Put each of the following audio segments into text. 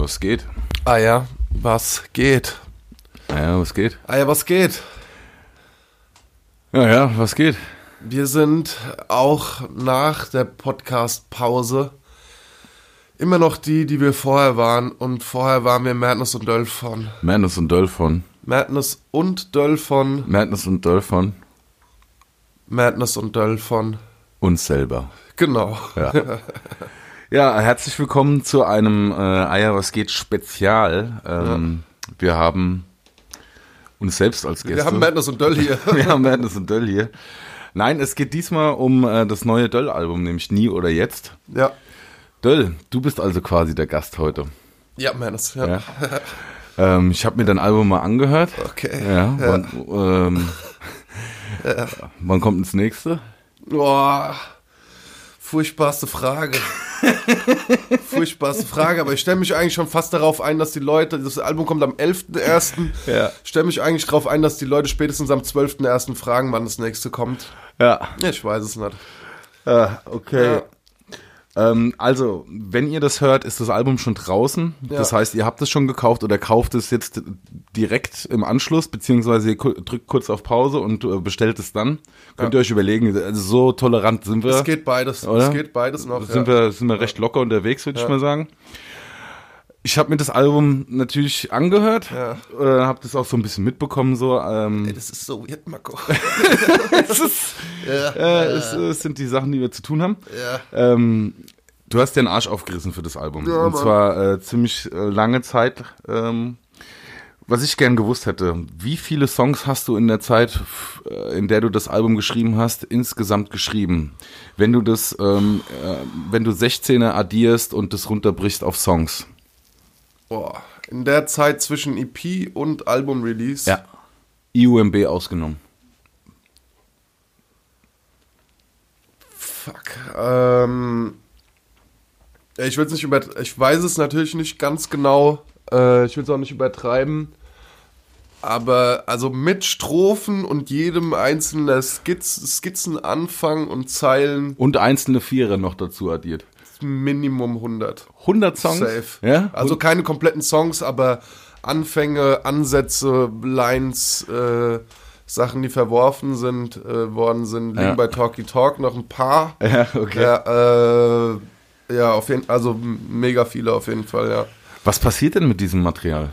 Ja, was geht? Ah ja, was geht? Ah ja, was geht? Ah ja, was geht? Ja, ja, was geht? Wir sind auch nach der Podcast-Pause immer noch die, die wir vorher waren. Und vorher waren wir Madness und Dölfon. Madness und Dölfon. Madness und Dölfon. Madness und Dölfon. Madness und Dölfon. Uns selber. Genau. Ja. ja, herzlich willkommen zu einem äh, Eier, was geht Spezial. Ähm, Wir haben uns selbst als Gäste. Wir haben Madness und Döll hier. Wir haben Madness und Döll hier. Nein, es geht diesmal um äh, das neue Döll-Album, nämlich Nie oder Jetzt. Ja. Döll, du bist also quasi der Gast heute. Ja, Madness, ja. Ja. Ähm, ich habe mir dein Album mal angehört. Okay. Ja. Wann, ähm, wann kommt das nächste? Boah. Furchtbarste Frage. Furchtbarste Frage, aber ich stelle mich eigentlich schon fast darauf ein, dass die Leute, das Album kommt am 11.01. Ja. Stelle mich eigentlich darauf ein, dass die Leute spätestens am 12.01. fragen, wann das nächste kommt. Ja. Ich weiß es nicht. Äh, okay. Ja. Ähm, also, wenn ihr das hört, ist das Album schon draußen. Ja. Das heißt, ihr habt es schon gekauft oder kauft es jetzt direkt im Anschluss, beziehungsweise ihr drückt kurz auf Pause und äh, bestellt es dann. Könnt ihr euch überlegen, also so tolerant sind wir. Es geht beides. Oder? Es geht beides noch. sind, ja. wir, sind wir recht locker unterwegs, würde ich mal sagen. Ich habe mir das Album natürlich angehört, Ja. äh, habe das auch so ein bisschen mitbekommen, so. Ähm, Ey, das ist so weird, Marco. es, ist, ja, äh, es, es sind die Sachen, die wir zu tun haben. ja. Ähm, du hast dir den Arsch aufgerissen für das Album. Ja, Und Mann. zwar äh, ziemlich äh, lange Zeit. Ähm, was ich gern gewusst hätte, wie viele Songs hast du in der Zeit, äh, in der du das Album geschrieben hast, insgesamt geschrieben? Wenn du das, ähm, äh, wenn du 16er addierst und das runterbrichst auf Songs. Boah. In der Zeit zwischen EP und Album-Release. IUMB ausgenommen. Fuck. Ähm, ja, ich will es nicht über, ich weiß es natürlich nicht ganz genau. Äh, ich will es auch nicht übertreiben. Aber also mit Strophen und jedem einzelnen Skizz, Skizzenanfang und Zeilen Und einzelne Vierer noch dazu addiert. Minimum 100. 100 Songs? Safe. Ja? Also keine kompletten Songs, aber Anfänge, Ansätze, Lines, äh, Sachen, die verworfen sind, äh, worden sind, liegen Ja. bei Talkie Talk noch ein paar. ja, okay. Ja, äh, ja, auf jeden also mega viele auf jeden Fall, ja. Was passiert denn mit diesem Material?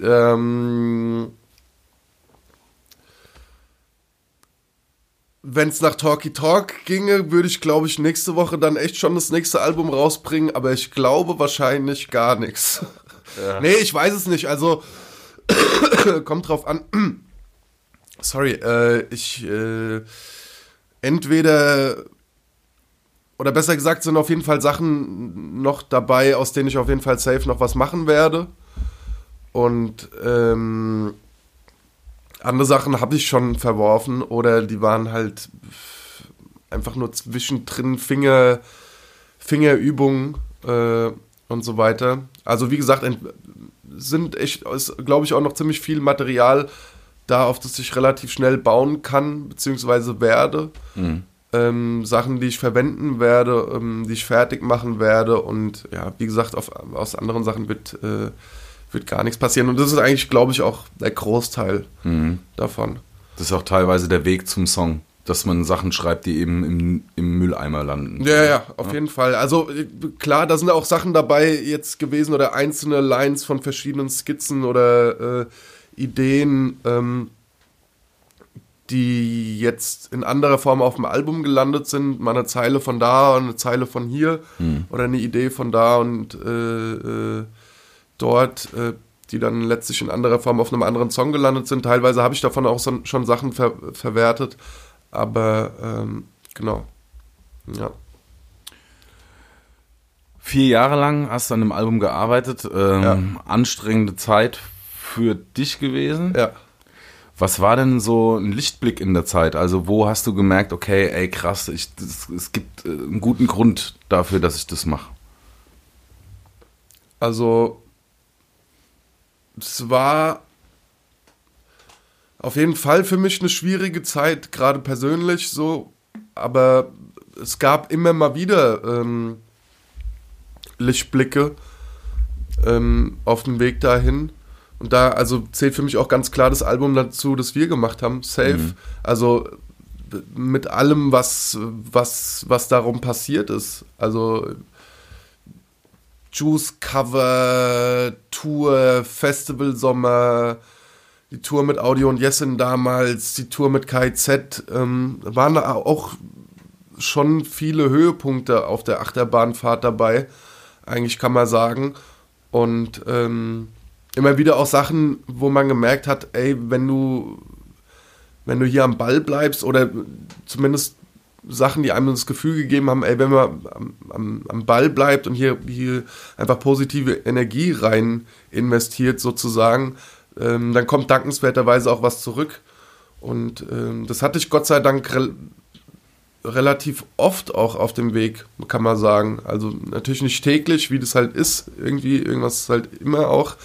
Ähm, Wenn es nach Talkie Talk ginge, würde ich, glaube ich, nächste Woche dann echt schon das nächste Album rausbringen, aber ich glaube wahrscheinlich gar nichts. Nee, ich weiß es nicht. Also, kommt drauf an. Sorry, äh, ich äh, entweder oder besser gesagt sind auf jeden Fall Sachen noch dabei, aus denen ich auf jeden Fall safe noch was machen werde. Und ähm, andere Sachen habe ich schon verworfen oder die waren halt einfach nur zwischendrin Finger, Fingerübungen äh, und so weiter. Also wie gesagt, sind echt, glaube ich, auch noch ziemlich viel Material da, auf das ich relativ schnell bauen kann, beziehungsweise werde. Ähm, Sachen, die ich verwenden werde, ähm, die ich fertig machen werde und ja, wie gesagt, auf, aus anderen Sachen wird, äh, wird gar nichts passieren. Und das ist eigentlich, glaube ich, auch der Großteil davon. Das ist auch teilweise der Weg zum Song, dass man Sachen schreibt, die eben im, im Mülleimer landen. Ja, ja, auf jeden Fall. Also äh, klar, da sind auch Sachen dabei jetzt gewesen oder einzelne Lines von verschiedenen Skizzen oder äh, Ideen, ähm, die jetzt in anderer Form auf dem Album gelandet sind. Mal eine Zeile von da und eine Zeile von hier oder eine Idee von da und äh, äh, dort, äh, die dann letztlich in anderer Form auf einem anderen Song gelandet sind. Teilweise habe ich davon auch so, schon Sachen ver verwertet, aber ähm, genau. Ja. Vier Jahre lang hast du an dem Album gearbeitet. Ähm, Anstrengende Zeit für dich gewesen. Ja. Was war denn so ein Lichtblick in der Zeit? Also wo hast du gemerkt, okay, ey krass, ich, das, es gibt äh, einen guten Grund dafür, dass ich das mache? Also, es war auf jeden Fall für mich eine schwierige Zeit, gerade persönlich so, aber es gab immer mal wieder ähm, Lichtblicke. ähm, auf dem Weg dahin. Und da, also zählt für mich auch ganz klar das Album dazu, das wir gemacht haben, Safe. Mhm. Also mit allem, was, was, was darum passiert ist. Also Juice Cover, Tour, Festival Sommer, die Tour mit Audio und Jessen damals, die Tour mit KZ, ähm, waren da auch schon viele Höhepunkte auf der Achterbahnfahrt dabei, eigentlich kann man sagen. Und ähm, immer wieder auch Sachen, wo man gemerkt hat, ey, wenn du, wenn du hier am Ball bleibst oder zumindest Sachen, die einem das Gefühl gegeben haben, ey, wenn man am, am, am Ball bleibt und hier, hier einfach positive Energie rein investiert sozusagen, ähm, dann kommt dankenswerterweise auch was zurück. Und ähm, das hatte ich Gott sei Dank re relativ oft auch auf dem Weg, kann man sagen. Also natürlich nicht täglich, wie das halt ist, irgendwie, irgendwas ist halt immer auch.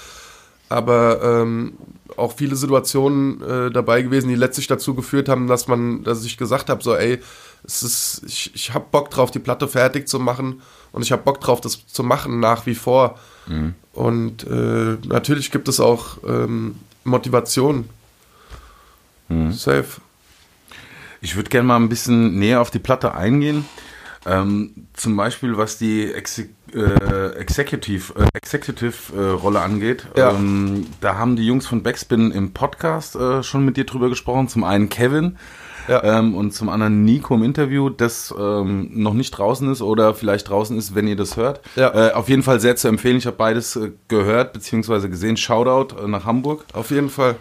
Aber ähm, auch viele Situationen äh, dabei gewesen, die letztlich dazu geführt haben, dass man, dass ich gesagt habe, so, ey, es ist, ich, ich habe Bock drauf, die Platte fertig zu machen und ich habe Bock drauf, das zu machen nach wie vor. Mhm. Und äh, natürlich gibt es auch ähm, Motivation. Mhm. Safe. Ich würde gerne mal ein bisschen näher auf die Platte eingehen. Ähm, zum Beispiel, was die Exe äh, Executive, äh, Executive äh, Rolle angeht. Ja. Ähm, da haben die Jungs von Backspin im Podcast äh, schon mit dir drüber gesprochen. Zum einen Kevin, ja. Ähm, und zum anderen Nico im Interview, das ähm, noch nicht draußen ist oder vielleicht draußen ist, wenn ihr das hört. Ja. Äh, auf jeden Fall sehr zu empfehlen. Ich habe beides äh, gehört bzw. gesehen. Shoutout äh, nach Hamburg. Auf jeden Fall.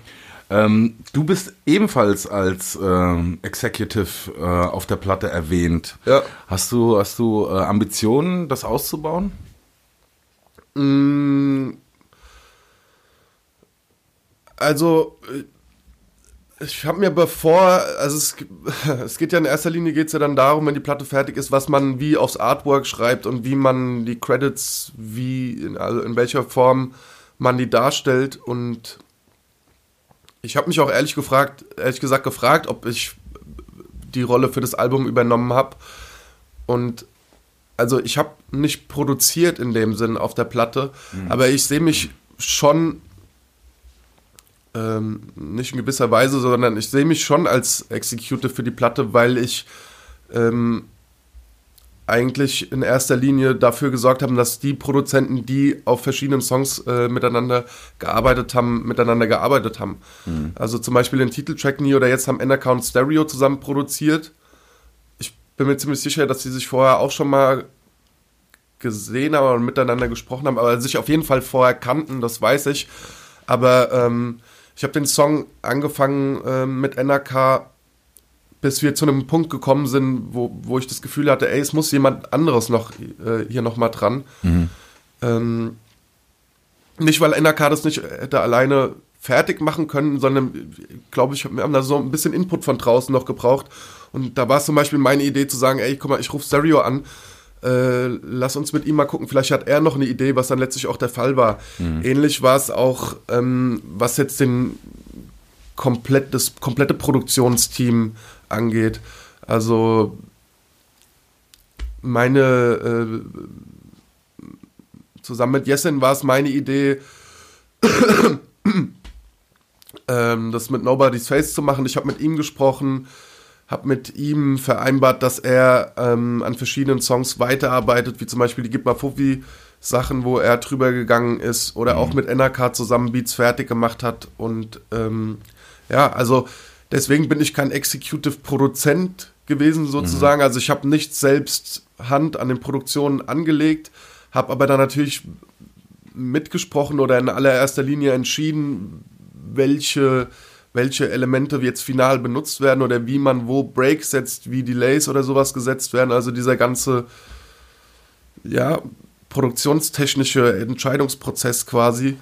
Ähm, du bist ebenfalls als ähm, Executive äh, auf der Platte erwähnt. Ja. Hast du, hast du äh, Ambitionen, das auszubauen? Mm, also äh, ich habe mir bevor, also es, es, geht ja in erster Linie geht es ja dann darum, wenn die Platte fertig ist, was man wie aufs Artwork schreibt und wie man die Credits, wie, in, also in welcher Form man die darstellt. Und ich habe mich auch ehrlich gefragt, ehrlich gesagt gefragt, ob ich die Rolle für das Album übernommen habe. Und also ich habe nicht produziert in dem Sinn auf der Platte, mhm. aber ich sehe mich schon ähm, nicht in gewisser Weise, sondern ich sehe mich schon als Executive für die Platte, weil ich ähm, eigentlich in erster Linie dafür gesorgt haben, dass die Produzenten, die auf verschiedenen Songs äh, miteinander gearbeitet haben, miteinander gearbeitet haben. Mhm. Also zum Beispiel den Titeltrack Nie oder jetzt haben Endercount Stereo zusammen produziert. Ich bin mir ziemlich sicher, dass sie sich vorher auch schon mal gesehen haben und miteinander gesprochen haben, aber sich auf jeden Fall vorher kannten, das weiß ich. Aber ähm, ich habe den Song angefangen äh, mit NRK, bis wir zu einem Punkt gekommen sind, wo, wo ich das Gefühl hatte, ey, es muss jemand anderes noch äh, hier noch mal dran. Mhm. Ähm, nicht, weil NRK das nicht hätte alleine fertig machen können, sondern glaube ich, wir haben da so ein bisschen Input von draußen noch gebraucht. Und da war es zum Beispiel meine Idee zu sagen, ey, guck mal, ich rufe Stereo an äh, lass uns mit ihm mal gucken, vielleicht hat er noch eine Idee, was dann letztlich auch der Fall war. Mhm. Ähnlich war es auch, ähm, was jetzt den komplett, das komplette Produktionsteam angeht. Also meine äh, zusammen mit Jessen war es meine Idee, ähm, das mit Nobody's Face zu machen. Ich habe mit ihm gesprochen habe mit ihm vereinbart, dass er ähm, an verschiedenen Songs weiterarbeitet, wie zum Beispiel die Gib mal Fuffi Sachen, wo er drüber gegangen ist oder mhm. auch mit NRK zusammen Beats fertig gemacht hat und ähm, ja, also deswegen bin ich kein Executive Produzent gewesen sozusagen, mhm. also ich habe nicht selbst Hand an den Produktionen angelegt, habe aber dann natürlich mitgesprochen oder in allererster Linie entschieden, welche welche Elemente jetzt final benutzt werden oder wie man wo Breaks setzt, wie Delays oder sowas gesetzt werden. Also dieser ganze, ja, produktionstechnische Entscheidungsprozess quasi.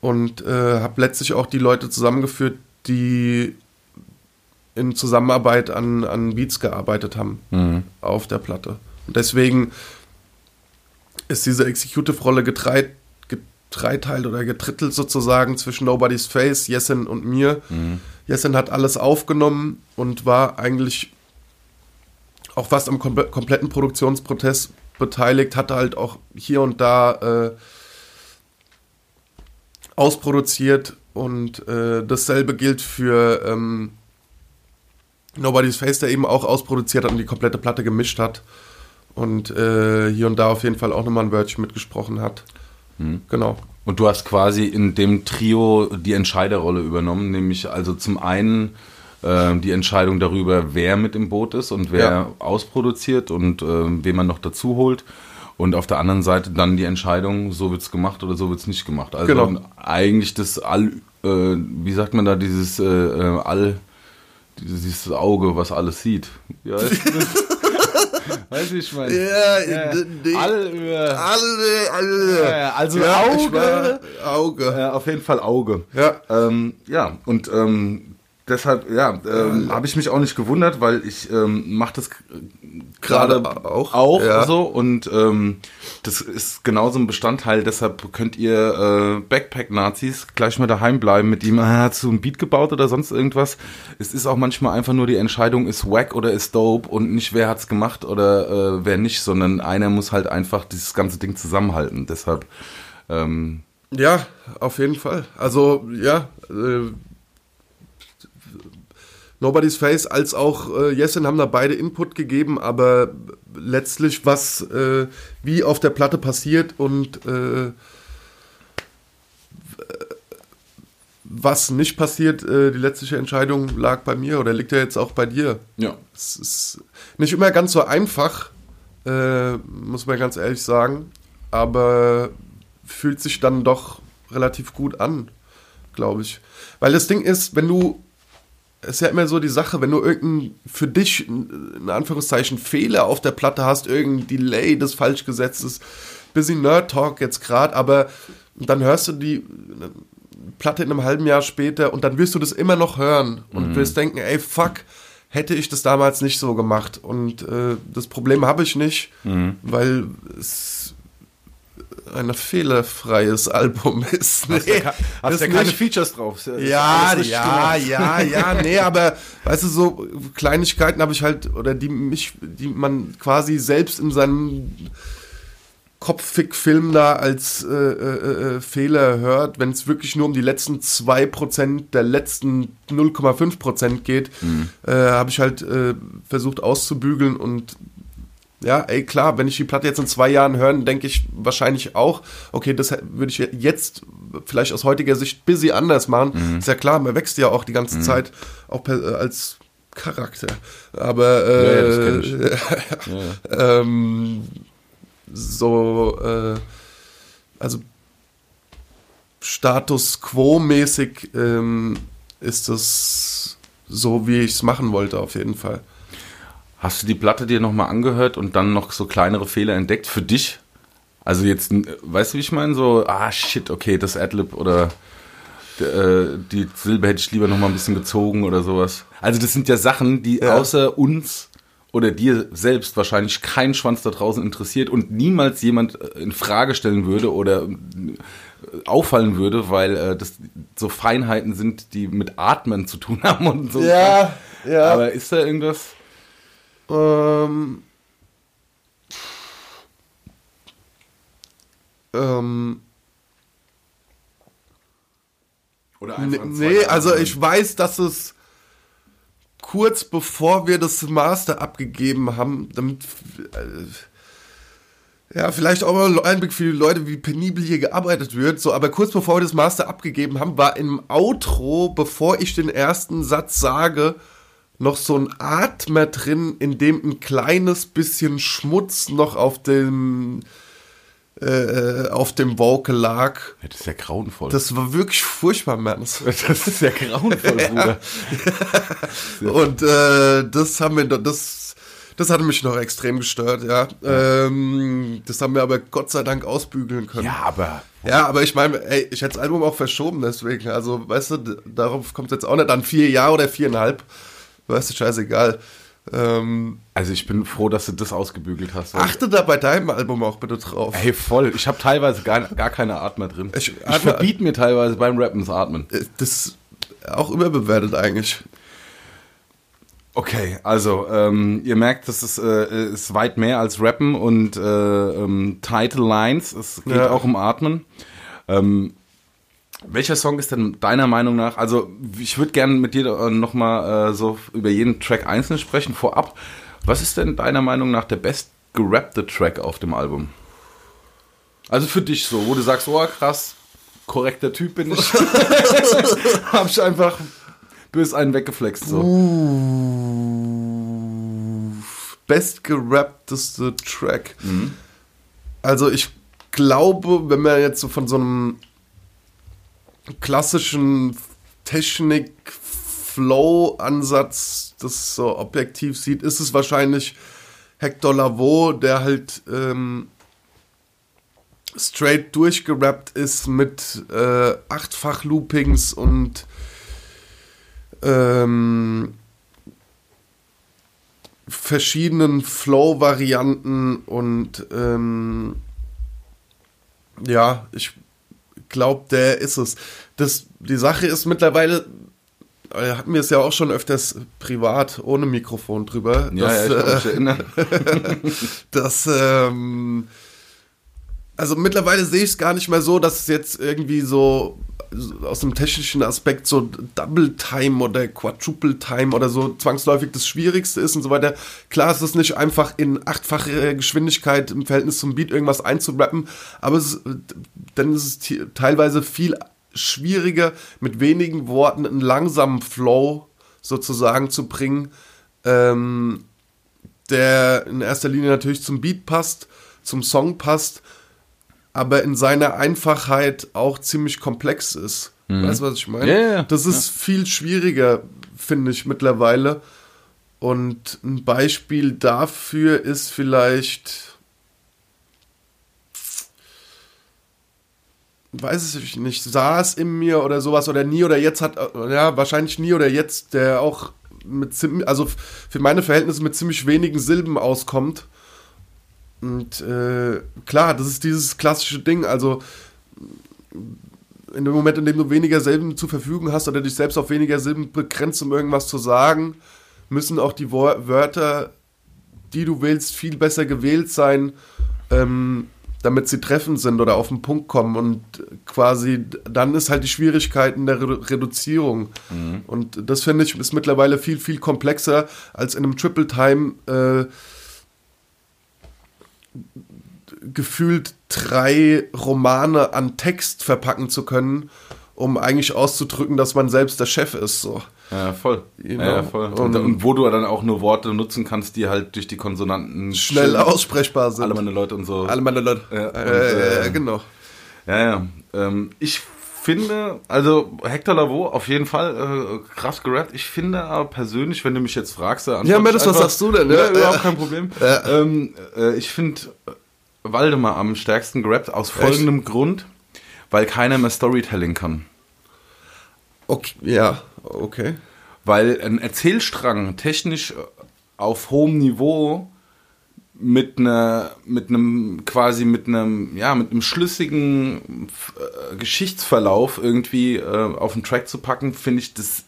Und äh, habe letztlich auch die Leute zusammengeführt, die in Zusammenarbeit an, an Beats gearbeitet haben mhm. auf der Platte. Und deswegen ist diese Executive-Rolle getreilt dreiteilt oder getrittelt sozusagen zwischen Nobody's Face, Jessen und mir. Mhm. Jessen hat alles aufgenommen und war eigentlich auch fast am kom kompletten Produktionsprozess beteiligt, hatte halt auch hier und da äh, ausproduziert und äh, dasselbe gilt für ähm, Nobody's Face, der eben auch ausproduziert hat und die komplette Platte gemischt hat und äh, hier und da auf jeden Fall auch nochmal ein Wörtchen mitgesprochen hat. Hm. Genau. Und du hast quasi in dem Trio die Entscheiderrolle übernommen, nämlich also zum einen äh, die Entscheidung darüber, wer mit im Boot ist und wer Ja. ausproduziert und äh, wen man noch dazu holt. Und auf der anderen Seite dann die Entscheidung, so wird's gemacht oder so wird's nicht gemacht. Also Genau. eigentlich das All, äh, wie sagt man da, dieses äh, äh, All, dieses, dieses Auge, was alles sieht. Ja, ist das? Weiß ich, mein. Ja, All über. Alle, alle. Ja, ja, also ich Auge. war- Auge. Auf jeden Fall Auge. Ja. Ähm, ja, und ähm, deshalb, ja, ähm, habe ich mich auch nicht gewundert, weil ich ähm, mache das gerade auch, auch ja. so und ähm, das ist genauso ein Bestandteil. Deshalb könnt ihr äh, Backpack-Nazis gleich mal daheim bleiben mit ihm. Ah, hast du ein Beat gebaut oder sonst irgendwas? Es ist auch manchmal einfach nur die Entscheidung, ist wack oder ist dope und nicht wer hat's gemacht oder äh, wer nicht, sondern einer muss halt einfach dieses ganze Ding zusammenhalten. Deshalb ähm, Ja, auf jeden Fall. Also, ja, äh, Nobody's Face als auch äh, Jessin haben da beide Input gegeben, aber letztlich, was äh, wie auf der Platte passiert und äh, was nicht passiert, äh, die letztliche Entscheidung lag bei mir oder liegt ja jetzt auch bei dir. ja. Es ist nicht immer ganz so einfach, äh, muss man ganz ehrlich sagen, aber fühlt sich dann doch relativ gut an, glaube ich. Weil das Ding ist, wenn du, ist ja immer so die Sache, wenn du irgendein für dich, in Anführungszeichen, Fehler auf der Platte hast, irgendein Delay, das falsch gesetzt ist, bisschen Nerd-Talk jetzt gerade, aber dann hörst du die Platte in einem halben Jahr später und dann wirst du das immer noch hören und wirst denken, ey, fuck, hätte ich das damals nicht so gemacht. Und äh, das Problem habe ich nicht, weil es ein fehlerfreies Album ist. Nee, Hast ja das keine nicht. Features drauf. Ja, ja, ja, ja, nee, aber weißt du, so Kleinigkeiten habe ich halt, oder die mich, die man quasi selbst in seinem Kopffick-Film da als äh, äh, äh, Fehler hört, wenn es wirklich nur um die letzten 2% der letzten 0,5% geht, äh, habe ich halt äh, versucht auszubügeln und ja, ey, klar, wenn ich die Platte jetzt in zwei Jahren höre, denke ich wahrscheinlich auch, okay, das würde ich jetzt vielleicht aus heutiger Sicht busy anders machen. Ist ja klar, man wächst ja auch die ganze Zeit, auch äh, als Charakter. Aber Ja, ja, äh, kenn ich. ähm, so, äh, also Status Quo-mäßig ähm, ist das so, wie ich es machen wollte, auf jeden Fall. Hast du die Platte dir nochmal angehört und dann noch so kleinere Fehler entdeckt für dich? Also jetzt, weißt du, wie ich meine? So, ah shit, okay, das Adlib oder äh, die Silbe hätte ich lieber nochmal ein bisschen gezogen oder sowas. Also das sind ja Sachen, die Ja. außer uns oder dir selbst wahrscheinlich kein Schwanz da draußen interessiert und niemals jemand äh, in Frage stellen würde oder äh, auffallen würde, weil äh, das so Feinheiten sind, die mit Atmen zu tun haben und so. ja. Aber ist da irgendwas? Ähm, ähm, Oder einfach ein nee, also ich weiß, dass es kurz bevor wir das Master abgegeben haben, damit äh, ja, vielleicht auch mal Einblick für die Leute, wie penibel hier gearbeitet wird, so, aber kurz bevor wir das Master abgegeben haben, war im Outro, bevor ich den ersten Satz sage, noch so ein Atmer drin, in dem ein kleines bisschen Schmutz noch auf dem äh, auf dem Vocal lag. Ja, das ist ja grauenvoll. Das war wirklich furchtbar, Mann. Das- das ist ja grauenvoll, Bruder. Und äh, das haben wir, das, das hatte mich noch extrem gestört, ja. Ähm, das haben wir aber Gott sei Dank ausbügeln können. Ja, aber Ja, aber ich meine, ey, ich hätte das Album auch verschoben, deswegen. Also, weißt du, darauf kommt es jetzt auch nicht an. Vier Jahre oder viereinhalb. Weißt du, scheißegal. Ähm, also ich bin froh, dass du das ausgebügelt hast. achte da bei deinem Album auch bitte drauf. Hey, voll. Ich habe teilweise gar, gar keine Atmer drin. Ich- Ich, verbiete mir teilweise beim Rappen das Atmen. Äh, Das ist auch überbewertet eigentlich. Okay, also ähm, ihr merkt, das ist, äh, ist weit mehr als Rappen und äh, ähm, Title Lines. Es geht Ja. auch um Atmen. Ähm, Welcher Song ist denn deiner Meinung nach, also ich würde gerne mit dir äh, nochmal äh, so über jeden Track einzeln sprechen, vorab. Was ist denn deiner Meinung nach der best gerappte Track auf dem Album? Also für dich so, wo du sagst, oh krass, korrekter Typ bin ich. Hab ich einfach bös einen weggeflext. So. Uh, best gerappteste Track. Mhm. Also ich glaube, wenn man jetzt so von so einem klassischen Technik-Flow-Ansatz das so objektiv sieht, ist es wahrscheinlich Hector Lavoe, der halt ähm, straight durchgerappt ist mit äh, achtfach Loopings und ähm, verschiedenen Flow-Varianten und ähm, ja, ich glaube, der ist es. Das, die Sache ist mittlerweile, äh, hatten wir es ja auch schon öfters privat ohne Mikrofon drüber. Ja, dass, ja ich kann mich äh, dass ähm, also mittlerweile sehe ich es gar nicht mehr so, dass es jetzt irgendwie so aus dem technischen Aspekt so Double Time oder Quadruple Time oder so zwangsläufig das Schwierigste ist und so weiter. Klar, es ist nicht einfach in achtfacher Geschwindigkeit im Verhältnis zum Beat irgendwas einzurappen, aber es dann ist es teilweise viel schwieriger, mit wenigen Worten einen langsamen Flow sozusagen zu bringen, ähm, der in erster Linie natürlich zum Beat passt, zum Song passt aber in seiner Einfachheit auch ziemlich komplex ist. Mhm. Weißt du, was ich meine? Ja, das ist ja. viel schwieriger, finde ich, mittlerweile. Und ein Beispiel dafür ist vielleicht. Weiß ich nicht, saß in mir oder sowas oder nie oder jetzt hat, ja, wahrscheinlich nie oder jetzt, der auch mit ziemlich, also für meine Verhältnisse mit ziemlich wenigen Silben auskommt und äh, klar, das ist dieses klassische Ding. Also in dem Moment, in dem du weniger Silben zur Verfügung hast oder dich selbst auf weniger Silben begrenzt, um irgendwas zu sagen, müssen auch die Wörter, die du willst, viel besser gewählt sein, ähm, damit sie treffend sind oder auf den Punkt kommen. Und quasi dann ist halt die Schwierigkeit in der Redu Reduzierung. Mhm. Und das finde ich ist mittlerweile viel, viel komplexer als in einem Triple Time. Äh, gefühlt drei Romane an Text verpacken zu können, um eigentlich auszudrücken, dass man selbst der Chef ist. So. Ja, voll. You know? ja, voll. Und, und, wo du dann auch nur Worte nutzen kannst, die halt durch die Konsonanten schnell aussprechbar sind. Alle meine Leute und so. Alle meine Leute. Ja, und, äh, äh, genau. Ja, ja. Ähm, ich finde, also Hector Lavoe auf jeden Fall äh, krass gerappt. Ich finde aber persönlich, wenn du mich jetzt fragst, ja, Mendes, was sagst du denn? Ja, ja überhaupt kein Problem. Ja. Ähm, äh, ich finde Waldemar am stärksten gerappt aus folgendem Echt? Grund, weil keiner mehr Storytelling kann. Okay, ja, okay. Weil ein Erzählstrang technisch auf hohem Niveau mit einer mit einem quasi mit einem ja mit einem schlüssigen äh, Geschichtsverlauf irgendwie äh, auf den Track zu packen finde ich das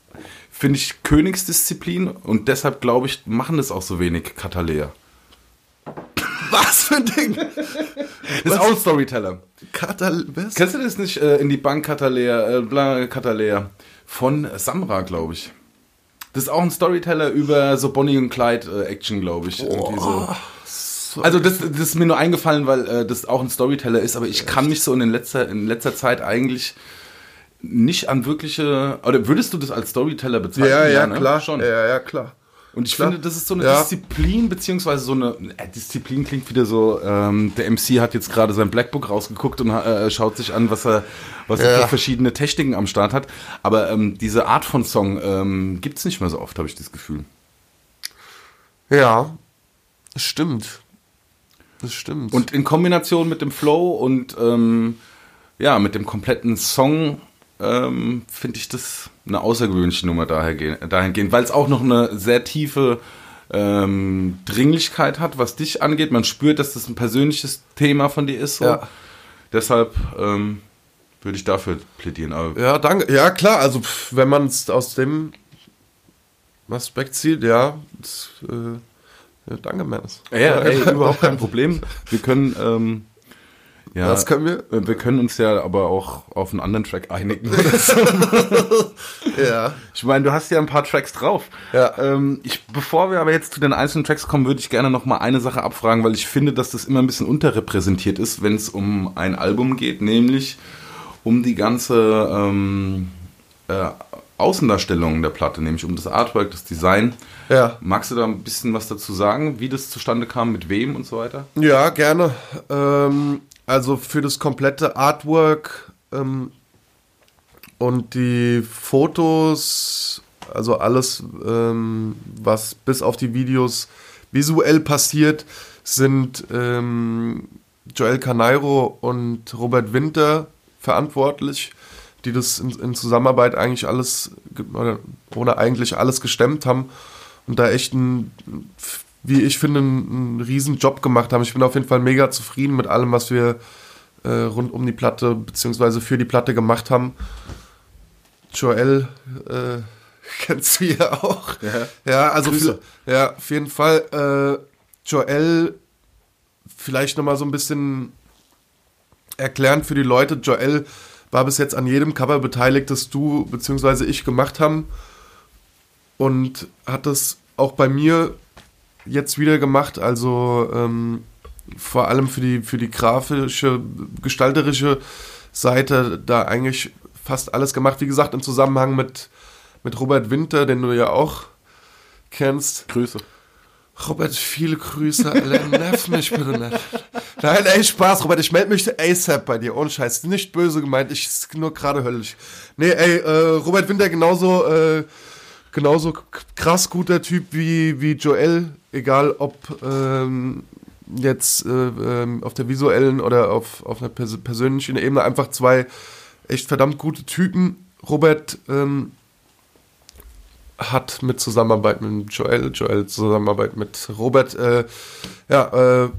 finde ich Königsdisziplin und deshalb glaube ich machen das auch so wenig Katalea. Was für ein Ding? Das ist auch ein Storyteller. Katal was? Kennst du das nicht äh, in die Bank Katalea, äh, bla, Katalea von Samra, glaube ich. Das ist auch ein Storyteller über so Bonnie und Clyde äh, Action, glaube ich. Oh, so. Also das, das ist mir nur eingefallen, weil äh, das auch ein Storyteller ist, aber ich Echt? kann mich so in, letzter, in letzter Zeit eigentlich nicht an wirkliche. Oder würdest du das als Storyteller bezeichnen? Ja, ja, ja ne? klar. Schon. Ja, ja, klar. Und ich Klar. finde, das ist so eine ja. Disziplin, beziehungsweise so eine äh, Disziplin klingt wieder so, ähm, der MC hat jetzt gerade sein Blackbook rausgeguckt und äh, schaut sich an, was er, was ja. er für verschiedene Techniken am Start hat. Aber ähm, diese Art von Song ähm, gibt es nicht mehr so oft, habe ich das Gefühl. Ja, das stimmt. Das stimmt. Und in Kombination mit dem Flow und ähm, ja, mit dem kompletten Song ähm, finde ich das eine außergewöhnliche Nummer dahingehend, weil es auch noch eine sehr tiefe ähm, Dringlichkeit hat, was dich angeht. Man spürt, dass das ein persönliches Thema von dir ist. So. Ja. Deshalb ähm, würde ich dafür plädieren. Aber ja, danke. Ja, klar. Also, wenn man es aus dem Aspekt sieht, ja. Das, äh, ja danke, Mensch. Ja, ey, überhaupt kein Problem. Wir können. Ähm, Ja, das können wir. Wir können uns ja aber auch auf einen anderen Track einigen. ja. Ich meine, du hast ja ein paar Tracks drauf. Ja. Ähm, ich, bevor wir aber jetzt zu den einzelnen Tracks kommen, würde ich gerne noch mal eine Sache abfragen, weil ich finde, dass das immer ein bisschen unterrepräsentiert ist, wenn es um ein Album geht, nämlich um die ganze ähm, äh, Außendarstellung der Platte, nämlich um das Artwork, das Design. Ja. Magst du da ein bisschen was dazu sagen, wie das zustande kam, mit wem und so weiter? Ja, gerne. Ähm, also für das komplette Artwork ähm, und die Fotos, also alles, ähm, was bis auf die Videos visuell passiert, sind ähm, Joel Canairo und Robert Winter verantwortlich, die das in, in Zusammenarbeit eigentlich alles, oder, oder eigentlich alles gestemmt haben und da echt ein, wie ich finde, einen, einen riesen Job gemacht haben. Ich bin auf jeden Fall mega zufrieden mit allem, was wir äh, rund um die Platte beziehungsweise für die Platte gemacht haben. Joel äh, kennst du ja auch. Ja. Ja, also für, ja, auf jeden Fall. Äh, Joel, vielleicht nochmal so ein bisschen erklären für die Leute. Joel war bis jetzt an jedem Cover beteiligt, das du bzw. ich gemacht haben. Und hat das auch bei mir jetzt wieder gemacht. Also ähm, vor allem für die, für die grafische, gestalterische Seite da eigentlich fast alles gemacht. Wie gesagt, im Zusammenhang mit, mit Robert Winter, den du ja auch kennst. Grüße. Robert, viele Grüße, Alter, nerv mich bitte nicht. Nein, ey, Spaß, Robert, ich melde mich ASAP bei dir, ohne Scheiß. Nicht böse gemeint, ich ist nur gerade höllisch. Nee, ey, äh, Robert Winter genauso, äh, genauso krass guter Typ wie, wie Joel, egal ob ähm, jetzt äh, ähm, auf der visuellen oder auf, auf einer pers persönlichen Ebene, einfach zwei echt verdammt gute Typen. Robert ähm, hat mit Zusammenarbeit mit Joel, Joel Zusammenarbeit mit Robert, äh, ja, äh,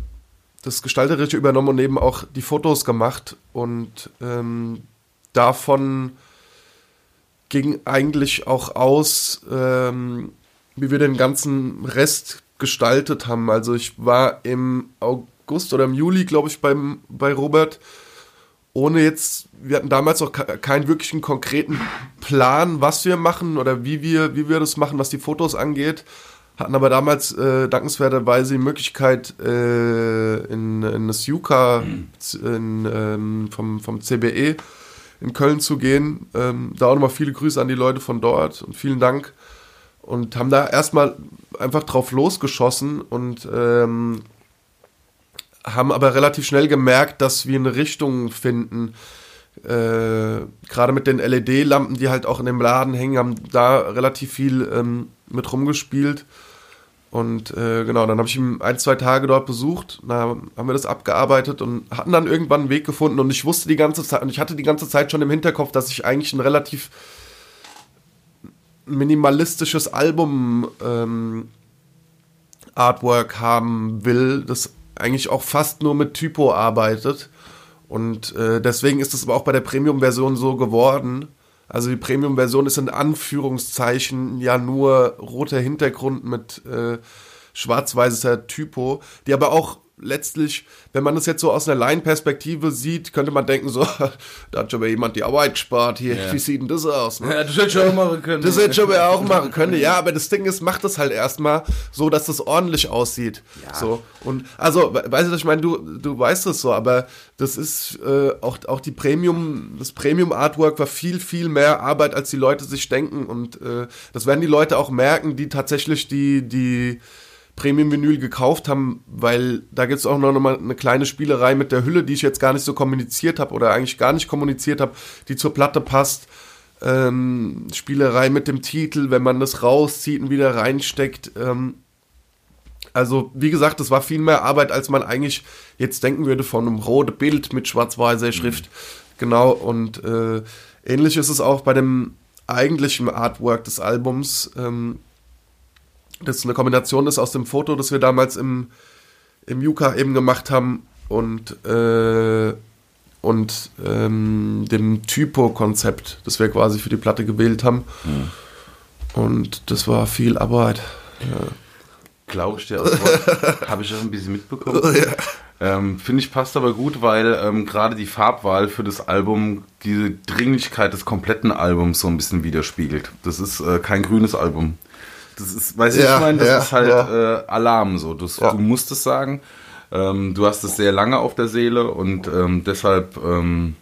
das Gestalterische übernommen und eben auch die Fotos gemacht und ähm, davon ging eigentlich auch aus, ähm, wie wir den ganzen Rest gestaltet haben. Also ich war im August oder im Juli, glaube ich, beim, bei Robert ohne jetzt, wir hatten damals auch ke- keinen wirklichen konkreten Plan, was wir machen oder wie wir, wie wir das machen, was die Fotos angeht. Hatten aber damals äh, dankenswerterweise die Möglichkeit, äh, in, in das Juka in, ähm, vom, vom CBE in Köln zu gehen. Ähm, da auch nochmal viele Grüße an die Leute von dort und vielen Dank. Und haben da erstmal einfach drauf losgeschossen und ähm, haben aber relativ schnell gemerkt, dass wir eine Richtung finden. Äh, Gerade mit den LED-Lampen, die halt auch in dem Laden hängen, haben da relativ viel ähm, mit rumgespielt. Und äh, genau, dann habe ich ihn ein, zwei Tage dort besucht, da haben wir das abgearbeitet und hatten dann irgendwann einen Weg gefunden. Und ich wusste die ganze Zeit, und ich hatte die ganze Zeit schon im Hinterkopf, dass ich eigentlich ein relativ minimalistisches Album ähm, Artwork haben will, das eigentlich auch fast nur mit Typo arbeitet. Und äh, deswegen ist es aber auch bei der Premium-Version so geworden. Also die Premium-Version ist in Anführungszeichen ja nur roter Hintergrund mit äh, schwarz-weißer Typo, die aber auch letztlich, wenn man das jetzt so aus einer Laienperspektive sieht, könnte man denken so, da hat schon mal jemand die Arbeit gespart hier, Ja. wie sieht denn das aus? Ne? Ja, das hätte ich auch machen können. Das hätte ich aber auch machen können. Ja, aber das Ding ist, macht das halt erstmal so, dass das ordentlich aussieht. So. Und also, we- weißt du, ich meine, du, du weißt es so, aber das ist äh, auch, auch die Premium, das Premium-Artwork war viel, viel mehr Arbeit, als die Leute sich denken. Und äh, das werden die Leute auch merken, die tatsächlich die, die Premium-Vinyl gekauft haben, weil da gibt es auch noch mal eine kleine Spielerei mit der Hülle, die ich jetzt gar nicht so kommuniziert habe oder eigentlich gar nicht kommuniziert habe, die zur Platte passt ähm, Spielerei mit dem Titel, wenn man das rauszieht und wieder reinsteckt. Ähm, also, wie gesagt, das war viel mehr Arbeit, als man eigentlich jetzt denken würde von einem roten Bild mit schwarz-weißer Schrift. Genau, und äh, ähnlich ist es auch bei dem eigentlichen Artwork des Albums. Ähm, das eine Kombination ist aus dem Foto, das wir damals im, im Yuka eben gemacht haben und äh, und ähm, dem Typo-Konzept, das wir quasi für die Platte gewählt haben. Und das war viel Arbeit. Ja. Glaube ich dir aus Habe ich auch ein bisschen mitbekommen. Ähm, Finde ich passt aber gut, weil ähm, gerade die Farbwahl für das Album diese Dringlichkeit des kompletten Albums so ein bisschen widerspiegelt. Das ist äh, kein grünes Album. Das ist, weiß Ja, ich meine, das ja, ist halt ja. äh, Alarm so. Du, Ja. du musst es sagen. Ähm, du hast es sehr lange auf der Seele und ähm, deshalb ähm,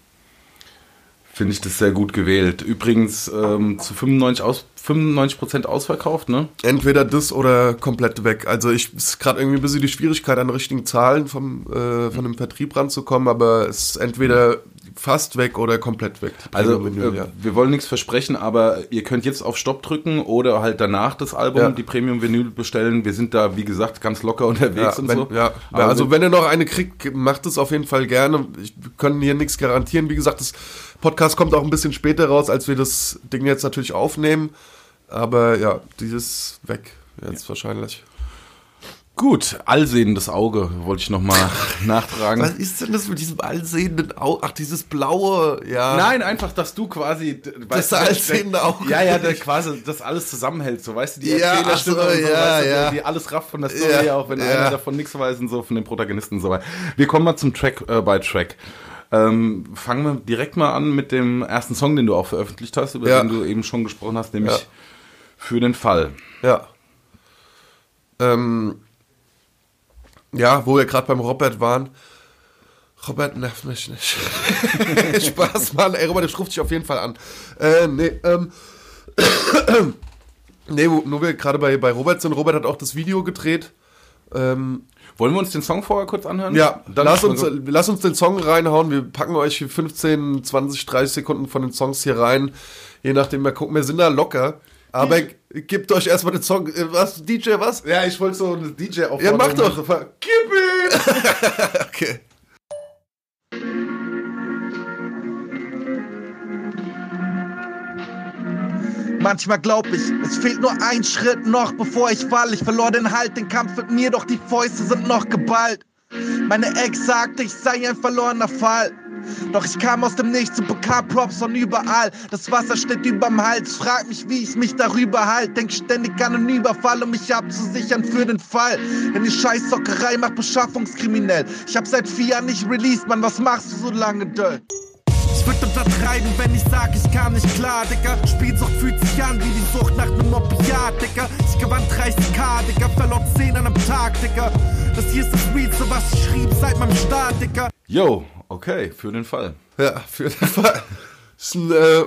finde ich das sehr gut gewählt. Übrigens ähm, zu 95 aus, 95% ausverkauft, ne? Entweder das oder komplett weg. Also ich ist gerade irgendwie ein bisschen die Schwierigkeit, an richtigen Zahlen vom, äh, von dem Vertrieb ranzukommen, aber es ist entweder fast weg oder komplett weg. Also Premium-Vinyl, äh, ja. wir wollen nichts versprechen, aber ihr könnt jetzt auf Stopp drücken oder halt danach das Album, Ja. die Premium Vinyl bestellen. Wir sind da, wie gesagt, ganz locker unterwegs Ja, und wenn, so. ja. Aber also wenn ihr noch eine kriegt, macht es auf jeden Fall gerne. Ich wir können hier nichts garantieren. Wie gesagt, das Podcast kommt auch ein bisschen später raus, als wir das Ding jetzt natürlich aufnehmen. Aber ja, dieses weg jetzt wahrscheinlich. Gut, allsehendes Auge wollte ich nochmal nachtragen. Was ist denn das mit diesem allsehenden Auge? Ach, dieses blaue, ja. Nein, einfach, dass du quasi weißt du, allsehende Auge. Ja, ja, der quasi das alles zusammenhält, so weißt du, die Ja, Erzählerstimme so, und so, ja, weißt du, ja. die alles rafft von der Story, Ja, auch wenn ja. einer davon nichts weiß und so von den Protagonisten und so weiter. Wir kommen mal zum Track äh, by Track. Ähm, fangen wir direkt mal an mit dem ersten Song, den du auch veröffentlicht hast, über Ja. den du eben schon gesprochen hast, nämlich für den Fall. Ja. Ähm, ja, wo wir gerade beim Robert waren. Robert nervt mich nicht. Spaß, Mann. Ey, Robert, der ruft dich auf jeden Fall an. Äh, nee, ähm. nee, wo, nur wir gerade bei, bei Robert sind. Robert hat auch das Video gedreht. Ähm, Wollen wir uns den Song vorher kurz anhören? ja, Dann lass uns, lass uns den Song reinhauen. Wir packen euch hier 15, 20, 30 Sekunden von den Songs hier rein. Je nachdem, wir gucken. Wir sind da locker. Aber gebt euch erstmal den Song. äh, Was, DJ, was? Ja, ich wollte so eine DJ auf. Ja, mach doch. Gib it! Okay. Manchmal glaub ich, es fehlt nur ein Schritt noch, bevor ich fall. Ich verlor den Halt, den Kampf mit mir, doch die Fäuste sind noch geballt. Meine Ex sagte, ich sei ein verlorener Fall. Doch ich kam aus dem Nichts und bekam Props von überall. Das Wasser steht überm Hals, frag mich, wie ich mich darüber halt. Denk ständig an einen Überfall, um mich abzusichern für den Fall. Denn die Scheißsockerei macht beschaffungskriminell. Ich hab seit vier Jahren nicht released, Mann, was machst du so lange, Döll? Ich würd untertreiben, wenn ich sag, ich kam nicht klar, Digga. Spielsucht fühlt sich an wie die Sucht nach nem Opiat, Digga. Ich gewann 30k, Digga, verlor 10 an einem Tag, Digga. Das hier ist das Realste, was ich schrieb seit meinem Start, Digga. Yo, okay, für den Fall. Ja, für den Fall. Ist ein äh,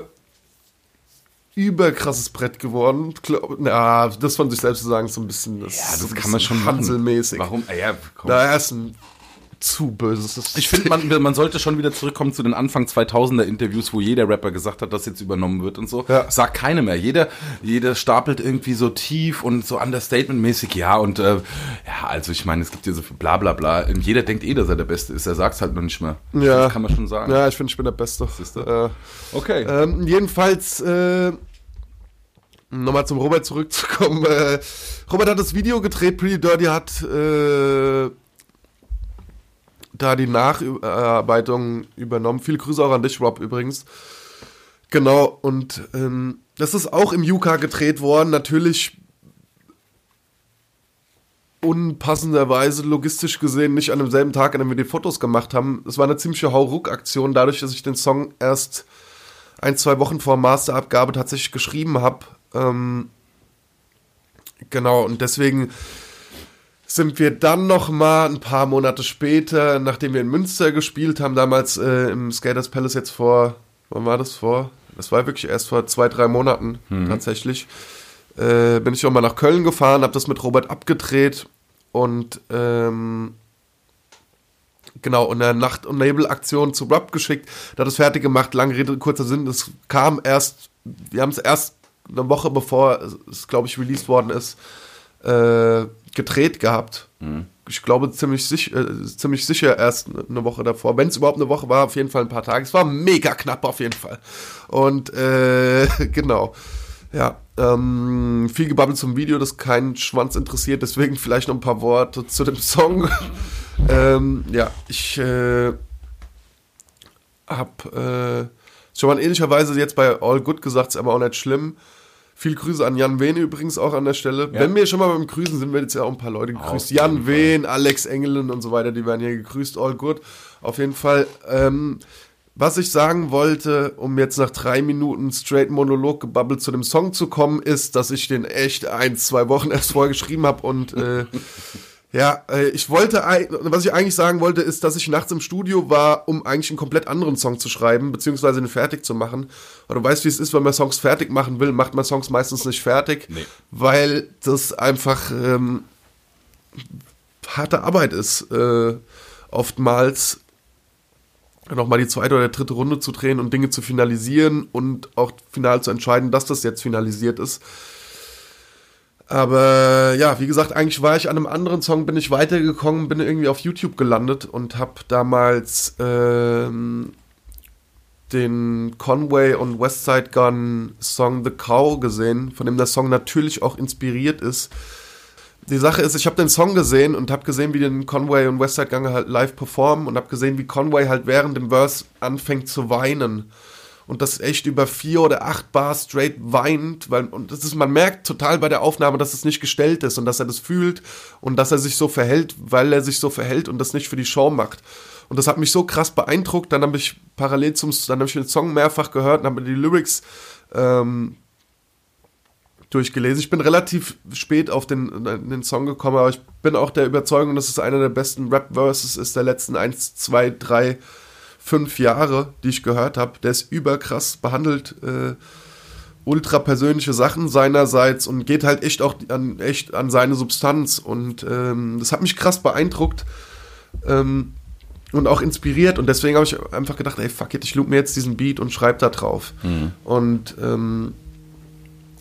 überkrasses Brett geworden. Glaub, na, das von sich selbst zu sagen, ist so ein bisschen. Das, Ja, das so kann man bisschen schon machen. Hanselmäßig. Warum? Ah, Ja, komm. Na, er ist ein zu böses. Ich finde, man, man sollte schon wieder zurückkommen zu den Anfang 2000er Interviews, wo jeder Rapper gesagt hat, dass jetzt übernommen wird und so. Ja. Sagt keiner mehr. Jeder, jeder stapelt irgendwie so tief und so understatement-mäßig. Ja, und äh, ja, also ich meine, es gibt hier so viel bla bla bla. Und jeder denkt eh, dass er der Beste ist. Er sagt es halt noch nicht mehr. Ja. Das kann man schon sagen. Ja, ich finde, ich bin der Beste. Siehste? Äh, Okay. Ähm, jedenfalls, äh, nochmal zum Robert zurückzukommen. Äh, Robert hat das Video gedreht, Pretty Dirty hat äh, da die Nacharbeitung übernommen. Viele Grüße auch an dich, Rob, übrigens. Genau, und ähm, das ist auch im UK gedreht worden. Natürlich unpassenderweise logistisch gesehen nicht an demselben Tag, an dem wir die Fotos gemacht haben. Es war eine ziemliche Hauruck-Aktion, dadurch, dass ich den Song erst ein, zwei Wochen vor Masterabgabe tatsächlich geschrieben habe. Ähm, genau, und deswegen sind wir dann noch mal ein paar Monate später, nachdem wir in Münster gespielt haben, damals äh, im Skaters Palace jetzt vor, wann war das vor? Das war wirklich erst vor zwei, drei Monaten tatsächlich. Äh, bin ich auch mal nach Köln gefahren, habe das mit Robert abgedreht und ähm, genau, und eine Nacht- und Nebel-Aktion zu Rob geschickt, da hat es fertig gemacht, lange Rede, kurzer Sinn, das kam erst, wir haben es erst eine Woche bevor es, glaube ich, released worden ist, äh, gedreht gehabt. Ich glaube ziemlich, sich, äh, ziemlich sicher erst eine Woche davor. Wenn es überhaupt eine Woche war, auf jeden Fall ein paar Tage. Es war mega knapp auf jeden Fall. Und äh, genau. Ja, ähm, viel gebabbelt zum Video, das keinen Schwanz interessiert, deswegen vielleicht noch ein paar Worte zu dem Song. ähm, ja, ich äh, hab äh, schon mal in ähnlicher Weise jetzt bei All Good gesagt, ist aber auch nicht schlimm. Viel Grüße an Jan Wehn übrigens auch an der Stelle. Ja. Wenn wir schon mal beim Grüßen sind, werden jetzt ja auch ein paar Leute gegrüßt. Jan Wehn, Alex Engelen und so weiter, die werden hier gegrüßt. All good. Auf jeden Fall. Ähm, was ich sagen wollte, um jetzt nach drei Minuten straight Monolog gebabbelt zu dem Song zu kommen, ist, dass ich den echt ein, zwei Wochen erst vorher geschrieben habe und äh, ja, äh, ich wollte, was ich eigentlich sagen wollte, ist, dass ich nachts im Studio war, um eigentlich einen komplett anderen Song zu schreiben, beziehungsweise ihn fertig zu machen. Und du weißt, wie es ist, wenn man Songs fertig machen will, macht man Songs meistens nicht fertig, nee. weil das einfach ähm, harte Arbeit ist, äh, oftmals nochmal die zweite oder dritte Runde zu drehen und Dinge zu finalisieren und auch final zu entscheiden, dass das jetzt finalisiert ist. Aber ja, wie gesagt, eigentlich war ich an einem anderen Song, bin ich weitergekommen, bin irgendwie auf YouTube gelandet und habe damals ähm, den Conway und Westside Gun Song The Cow gesehen, von dem der Song natürlich auch inspiriert ist. Die Sache ist, ich habe den Song gesehen und habe gesehen, wie den Conway und Westside Gun halt live performen und habe gesehen, wie Conway halt während dem Verse anfängt zu weinen und das echt über vier oder acht Bar straight weint, weil, und das ist, man merkt total bei der Aufnahme, dass es nicht gestellt ist und dass er das fühlt und dass er sich so verhält, weil er sich so verhält und das nicht für die Show macht. Und das hat mich so krass beeindruckt, dann habe ich parallel zum, dann habe ich den Song mehrfach gehört und habe die Lyrics ähm, durchgelesen. Ich bin relativ spät auf den, den Song gekommen, aber ich bin auch der Überzeugung, dass es einer der besten Rap-Verses ist der letzten 1, 2, 3 fünf Jahre, die ich gehört habe. Der ist überkrass behandelt, äh, ultra persönliche Sachen seinerseits und geht halt echt auch an, echt an seine Substanz. Und ähm, das hat mich krass beeindruckt ähm, und auch inspiriert. Und deswegen habe ich einfach gedacht, ey, fuck it, ich loop mir jetzt diesen Beat und schreibe da drauf. Mhm. Und ähm,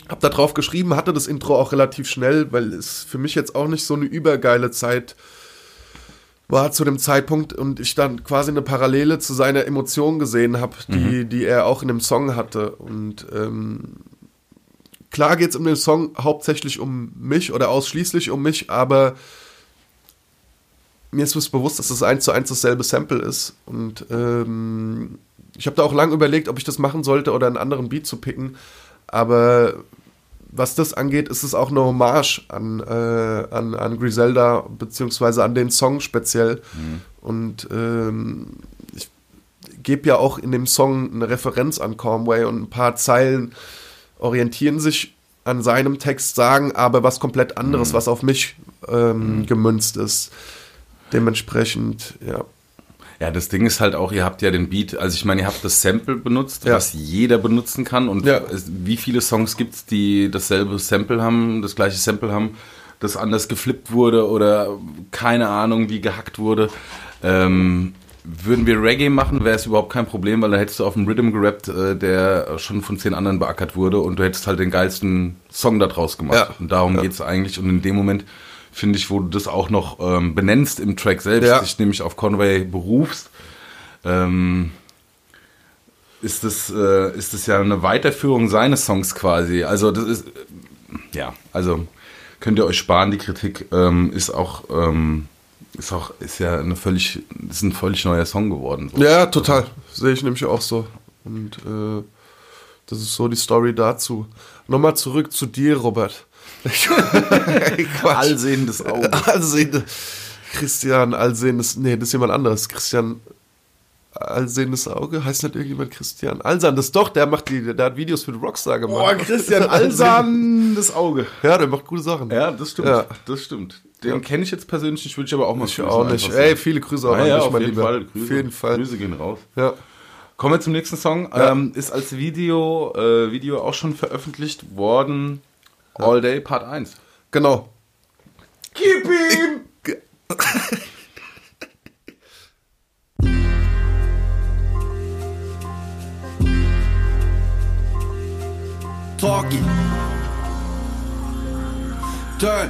habe da drauf geschrieben, hatte das Intro auch relativ schnell, weil es für mich jetzt auch nicht so eine übergeile Zeit war zu dem Zeitpunkt und ich dann quasi eine Parallele zu seiner Emotion gesehen habe, die, mhm. die er auch in dem Song hatte. Und ähm, klar geht es in dem Song hauptsächlich um mich oder ausschließlich um mich, aber mir ist es bewusst, dass das eins zu eins dasselbe Sample ist. Und ähm, ich habe da auch lange überlegt, ob ich das machen sollte oder einen anderen Beat zu picken. Aber was das angeht, ist es auch eine Hommage an, äh, an, an Griselda, beziehungsweise an den Song speziell. Mhm. Und ähm, ich gebe ja auch in dem Song eine Referenz an Conway und ein paar Zeilen orientieren sich an seinem Text, sagen aber was komplett anderes, mhm. was auf mich ähm, mhm. gemünzt ist. Dementsprechend, ja. Ja, das Ding ist halt auch, ihr habt ja den Beat, also ich meine, ihr habt das Sample benutzt, ja. was jeder benutzen kann. Und ja. wie viele Songs gibt es, die dasselbe Sample haben, das gleiche Sample haben, das anders geflippt wurde oder keine Ahnung, wie gehackt wurde. Ähm, würden wir Reggae machen, wäre es überhaupt kein Problem, weil da hättest du auf dem Rhythm gerappt, äh, der schon von zehn anderen beackert wurde und du hättest halt den geilsten Song da draus gemacht. Ja. Und darum geht es eigentlich. Und in dem Moment finde ich, wo du das auch noch ähm, benennst im Track selbst, ja. dich nämlich auf Conway berufst, ähm, ist das, äh, ist das ja eine Weiterführung seines Songs quasi. Also das ist, äh, ja, also könnt ihr euch sparen, die Kritik ähm, ist auch, ähm, ist auch, ist ja eine völlig, ist ein völlig neuer Song geworden. So. Ja, total. Sehe ich nämlich auch so. Und äh, das ist so die Story dazu. Nochmal zurück zu dir, Robert. Allsehendes Auge. Allsehende. Christian, allsehendes. Nee, das ist jemand anderes. Christian Allsehendes Auge? Heißt nicht irgendjemand Christian Alsan? Das ist doch, der macht die, der hat Videos für Rockstar gemacht. Boah, Christian Alsan, das Auge. Ja, der macht gute Sachen. Ja, das stimmt. Ja. Das stimmt. Den ja. kenne ich jetzt persönlich nicht, würde ich aber auch mal Ich auch nicht. Ey, viele Grüße auch ah, ja, an dich, mein Lieber. Fall. Grüße, auf jeden Fall. Grüße gehen raus. Ja. Kommen wir zum nächsten Song. Ja. Ähm, ist als Video, äh, Video auch schon veröffentlicht worden. All Day Part 1. Genau. Keep him! Talkie. Turn.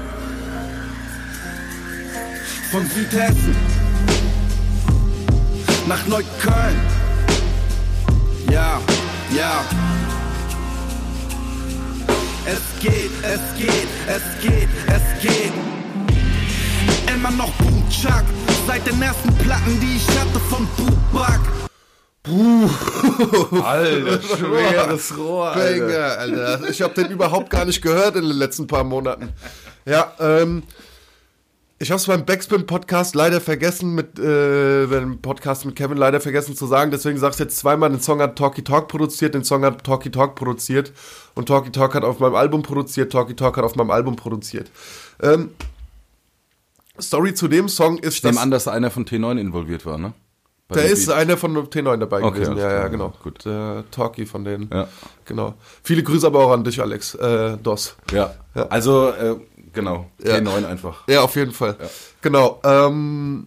Von Südhessen nach Neukölln. Ja, ja. Es geht, es geht, es geht, es geht. Immer noch Boomchuck, seit den ersten Platten, die ich hatte von Bubak. Alter, schweres Rohr, Alter. Banger, Alter. Ich habe den überhaupt gar nicht gehört in den letzten paar Monaten. Ja, ähm, ich habe es beim Backspin-Podcast leider vergessen, mit äh, beim Podcast mit Kevin leider vergessen zu sagen, deswegen sage ich jetzt zweimal, den Song hat Talkie Talk produziert, den Song hat Talkie Talk produziert und Talkie Talk hat auf meinem Album produziert, Talkie Talk hat auf meinem Album produziert. Ähm, Story zu dem Song ist, Ich nehme an, dass einer von T9 involviert war, ne? Bei der dem ist Beat. einer von T9 dabei Okay, gewesen. Ja, ja, genau. Gut. Der Talkie von denen. Ja. Genau. Viele Grüße aber auch an dich, Alex. Äh, Dos. Ja. Ja. Also, äh, genau. Ja. T9 einfach. Ja, auf jeden Fall. Genau. Ähm,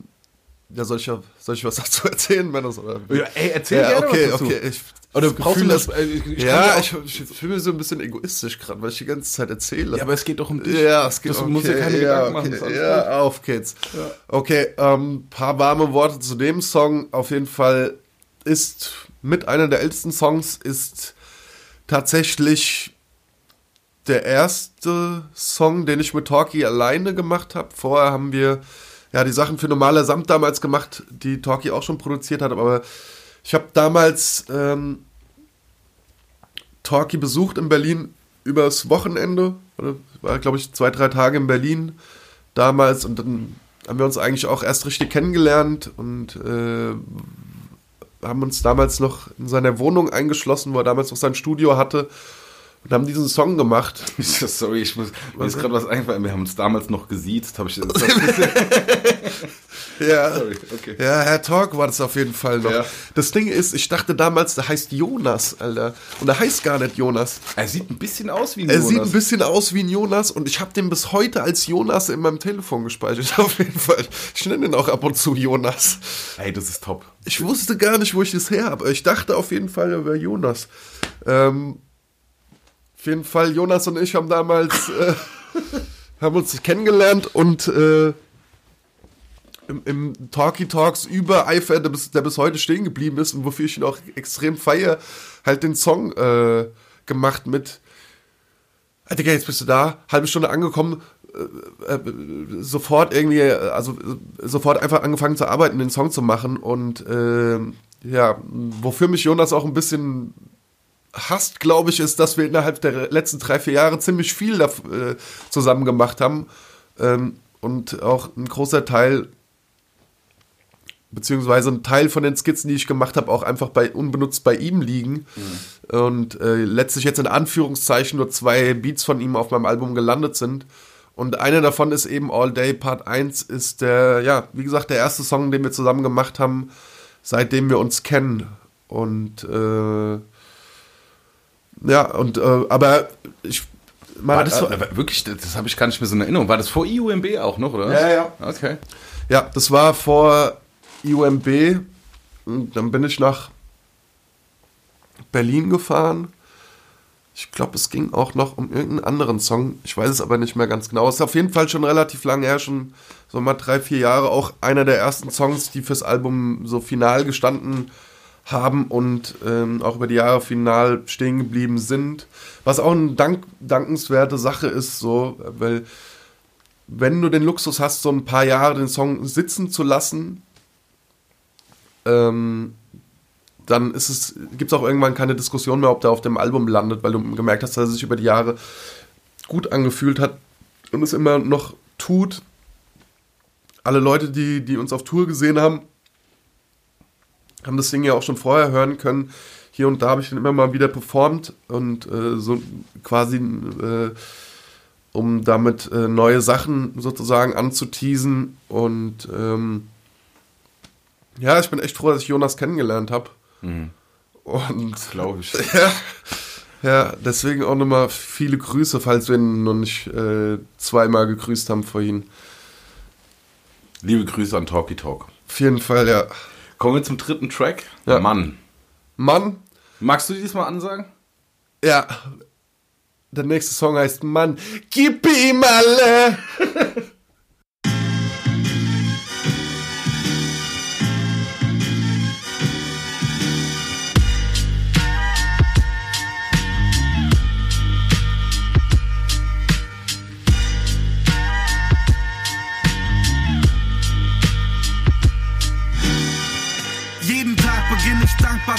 ja, soll ich, ja- soll ich was dazu erzählen? Oder? Ja, ey, erzähl ja, gerne okay, was dazu. okay. Ich, Oder brauchst Gefühl, du das? dass- äh, ich- ich kann ja, ja ich, ich fühle mich so ein bisschen egoistisch gerade, weil ich die ganze Zeit erzähle. Ja, aber es geht doch um dich. Ja, es geht Du okay, musst dir keine ja, Gedanken machen. Okay, alles ja, auf geht's. Okay, ähm, paar warme Worte zu dem Song. Auf jeden Fall ist mit einer der ältesten Songs ist tatsächlich der erste Song, den ich mit Talkie alleine gemacht habe. Vorher haben wir ja die Sachen für normaler Samt damals gemacht, die Talkie auch schon produziert hat, aber ich habe damals ähm, Talkie besucht in Berlin übers Wochenende. Oder war, glaube ich, zwei, drei Tage in Berlin damals und dann haben wir uns eigentlich auch erst richtig kennengelernt und äh, haben uns damals noch in seiner Wohnung eingeschlossen, wo er damals noch sein Studio hatte und haben diesen Song gemacht. Sorry, ich muss, mir ist gerade was eingefallen. Wir haben uns damals noch gesiezt. Habe ich? Ja. Sorry, okay. Ja, Herr Talk war das auf jeden Fall noch. Ja. Das Ding ist, ich dachte damals, der heißt Jonas, Alter. Und der heißt gar nicht Jonas. Er sieht ein bisschen aus wie ein Er Jonas. sieht ein bisschen aus wie ein Jonas und ich habe den bis heute als Jonas in meinem Telefon gespeichert. Auf jeden Fall. Ich nenne ihn auch ab und zu Jonas. Ey, das ist top. Ich wusste gar nicht, wo ich das her habe. Ich dachte auf jeden Fall, er wäre Jonas. Ähm, auf jeden Fall, Jonas und ich haben damals äh, haben uns kennengelernt und äh, im, im Talkie Talks über Eifer, der bis, der bis heute stehen geblieben ist und wofür ich ihn auch extrem feiere, halt den Song äh, gemacht mit Ah, Digga, jetzt bist du da, halbe Stunde angekommen, äh, äh, sofort irgendwie, also sofort einfach angefangen zu arbeiten, den Song zu machen und äh, ja, wofür mich Jonas auch ein bisschen hasst, glaube ich, ist, dass wir innerhalb der letzten drei, vier Jahre ziemlich viel da, äh, zusammen gemacht haben ähm, und auch ein großer Teil beziehungsweise ein Teil von den Skizzen, die ich gemacht habe, auch einfach bei unbenutzt bei ihm liegen. Und äh, letztlich jetzt in Anführungszeichen nur zwei Beats von ihm auf meinem Album gelandet sind. Und einer davon ist eben All Day Part 1, ist der, ja, wie gesagt, der erste Song, den wir zusammen gemacht haben, seitdem wir uns kennen. Und äh, ja, und äh, aber ich War das äh, so, aber wirklich, das, das habe ich gar nicht mehr so in Erinnerung. War das vor IUMB auch noch, oder? Ja, ja. Okay. Ja, das war vor IUMB. Und dann bin ich nach Berlin gefahren. Ich glaube, es ging auch noch um irgendeinen anderen Song. Ich weiß es aber nicht mehr ganz genau. Es ist auf jeden Fall schon relativ lange her, schon so mal drei, vier Jahre. Auch einer der ersten Songs, die fürs Album so final gestanden haben und ähm, auch über die Jahre final stehen geblieben sind. Was auch eine dank dankenswerte Sache ist, so, weil wenn du den Luxus hast, so ein paar Jahre den Song sitzen zu lassen, ähm, dann ist es, gibt es auch irgendwann keine Diskussion mehr, ob der auf dem Album landet, weil du gemerkt hast, dass er sich über die Jahre gut angefühlt hat und es immer noch tut. Alle Leute, die, die uns auf Tour gesehen haben, haben das Ding ja auch schon vorher hören können. Hier und da habe ich dann immer mal wieder performt und äh, so quasi äh, um damit äh, neue Sachen sozusagen anzuteasen. Und ähm, ja, ich bin echt froh, dass ich Jonas kennengelernt habe. Und Glaube ich. ja, ja, deswegen auch nochmal viele Grüße, falls wir ihn noch nicht äh, zweimal gegrüßt haben vorhin. Liebe Grüße an Talkie Talk. Auf jeden Fall, ja. Kommen wir zum dritten Track. Ja. Mann. Mann, Magst du diesmal ansagen? ja. Der nächste Song heißt Mann, gib ihm alle.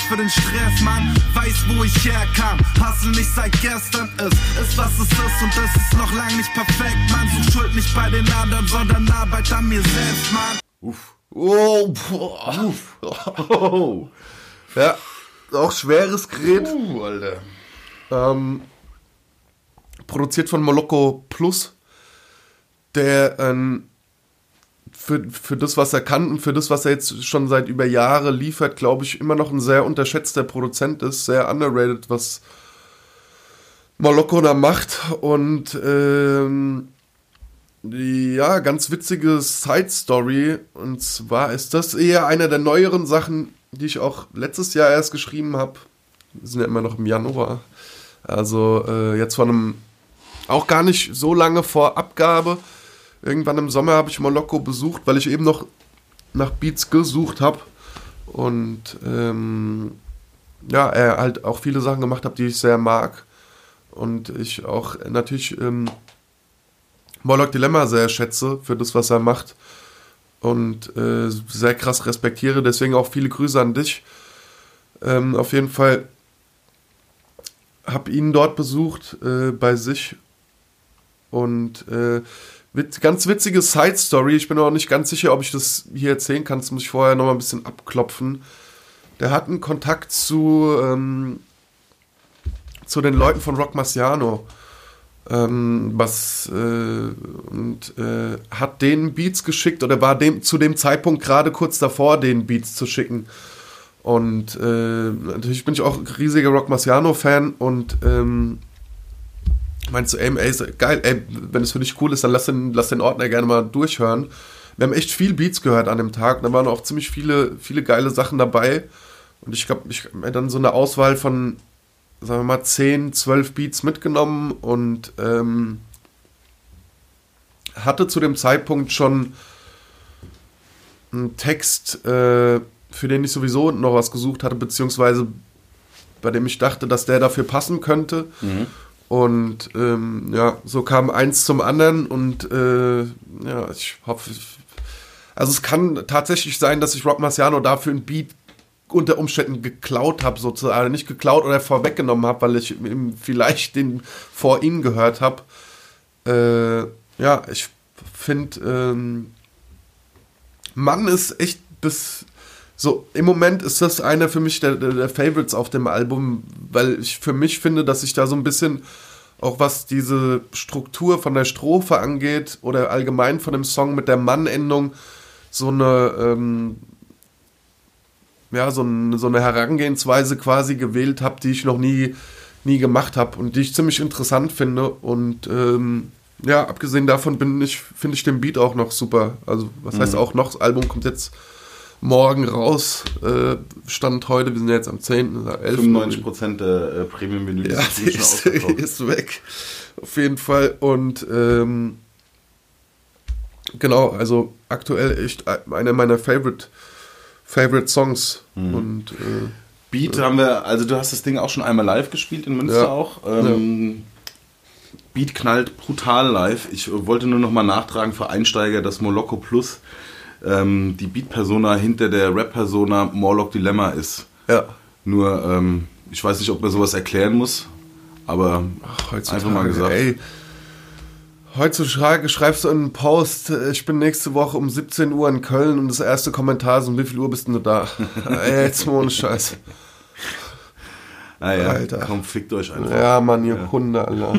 Dankbar den Stress, Mann. Weiß, wo ich herkam. Hustle nicht seit gestern ist, ist was es ist und es ist noch lang nicht perfekt, Mann. Such Schuld nicht bei den anderen, sondern Arbeit an mir selbst, Mann. Uff. Oh, boah. Uff. Oh. Ja, auch schweres Gerät. Uh, Alter. Ähm, produziert von Moloko Plus, der ähm, für, für das, was er kann und für das, was er jetzt schon seit über Jahre liefert, glaube ich, immer noch ein sehr unterschätzter Produzent ist, sehr underrated, was Moloko da macht. Und ähm, ja, ganz witzige Side-Story. Und zwar ist das eher eine der neueren Sachen, die ich auch letztes Jahr erst geschrieben habe. Wir sind ja immer noch im Januar. Also äh, jetzt von einem, auch gar nicht so lange vor Abgabe. Irgendwann im Sommer habe ich Moloko besucht, weil ich eben noch nach Beats gesucht habe. Und ähm, ja, er halt auch viele Sachen gemacht hat, die ich sehr mag. Und ich auch natürlich ähm, Moloch Dilemma sehr schätze für das, was er macht. Und äh, sehr krass respektiere. Deswegen auch viele Grüße an dich. Ähm, auf jeden Fall habe ihn dort besucht äh, bei sich. Und äh, ganz witzige Side-Story. Ich bin auch nicht ganz sicher, ob ich das hier erzählen kann. Das muss ich vorher noch mal ein bisschen abklopfen. Der hat einen Kontakt zu, ähm, zu den Leuten von Rock Marciano. Ähm, was äh, und äh, hat den Beats geschickt oder war dem zu dem Zeitpunkt gerade kurz davor, den Beats zu schicken. Und äh, natürlich bin ich auch riesiger Rock Marciano-Fan und ähm, meinst du, ey, ey, geil, ey, wenn es für dich cool ist, dann lass den, lass den Ordner gerne mal durchhören. Wir haben echt viel Beats gehört an dem Tag. Da waren auch ziemlich viele, viele geile Sachen dabei. Und ich glaube, ich habe mir dann so eine Auswahl von, sagen wir mal, 10, 12 Beats mitgenommen und ähm, hatte zu dem Zeitpunkt schon einen Text, äh, für den ich sowieso noch was gesucht hatte, beziehungsweise bei dem ich dachte, dass der dafür passen könnte. Mhm. Und ähm, ja, so kam eins zum anderen und äh, ja, ich hoffe, also es kann tatsächlich sein, dass ich Rock Marciano dafür ein Beat unter Umständen geklaut habe, sozusagen, nicht geklaut oder vorweggenommen habe, weil ich ihm vielleicht den vor ihm gehört habe. Äh, ja, ich finde, ähm, Mann ist echt bis so, im Moment ist das einer für mich der, der, Favorites auf dem Album, weil ich für mich finde, dass ich da so ein bisschen, auch was diese Struktur von der Strophe angeht oder allgemein von dem Song mit der Mann-Endung, so eine, ähm, ja, so, ein, so eine Herangehensweise quasi gewählt habe, die ich noch nie, nie gemacht habe und die ich ziemlich interessant finde. Und ähm, ja, abgesehen davon bin ich, finde ich den Beat auch noch super. Also, was mhm. heißt auch noch? Das Album kommt jetzt morgen raus. Äh, Stand heute, wir sind jetzt am 10. 11. 95% der äh, Premium-Menüs ja, ist, ist weg. Auf jeden Fall. Und ähm, genau, also aktuell echt einer meiner Favorite, Favorite Songs. Mhm. Und äh, Beat ja. haben wir, also du hast das Ding auch schon einmal live gespielt in Münster ja. auch. Ähm, ja. Beat knallt brutal live. Ich wollte nur noch mal nachtragen für Einsteiger, das Moloko Plus ähm, die Beat-Persona hinter der Rap-Persona Morlock Dilemma ist. Ja. Nur, ähm, ich weiß nicht, ob man sowas erklären muss, aber Ach, einfach mal gesagt. Ey. Heutzutage schreibst du einen Post, ich bin nächste Woche um 17 Uhr in Köln und das erste Kommentar ist, um wie viel Uhr bist du da? Ey, jetzt mal ohne Scheiß. Ah ja, Alter. komm, fickt euch einfach. Ja, Mann, ihr ja. Hunde, Alter.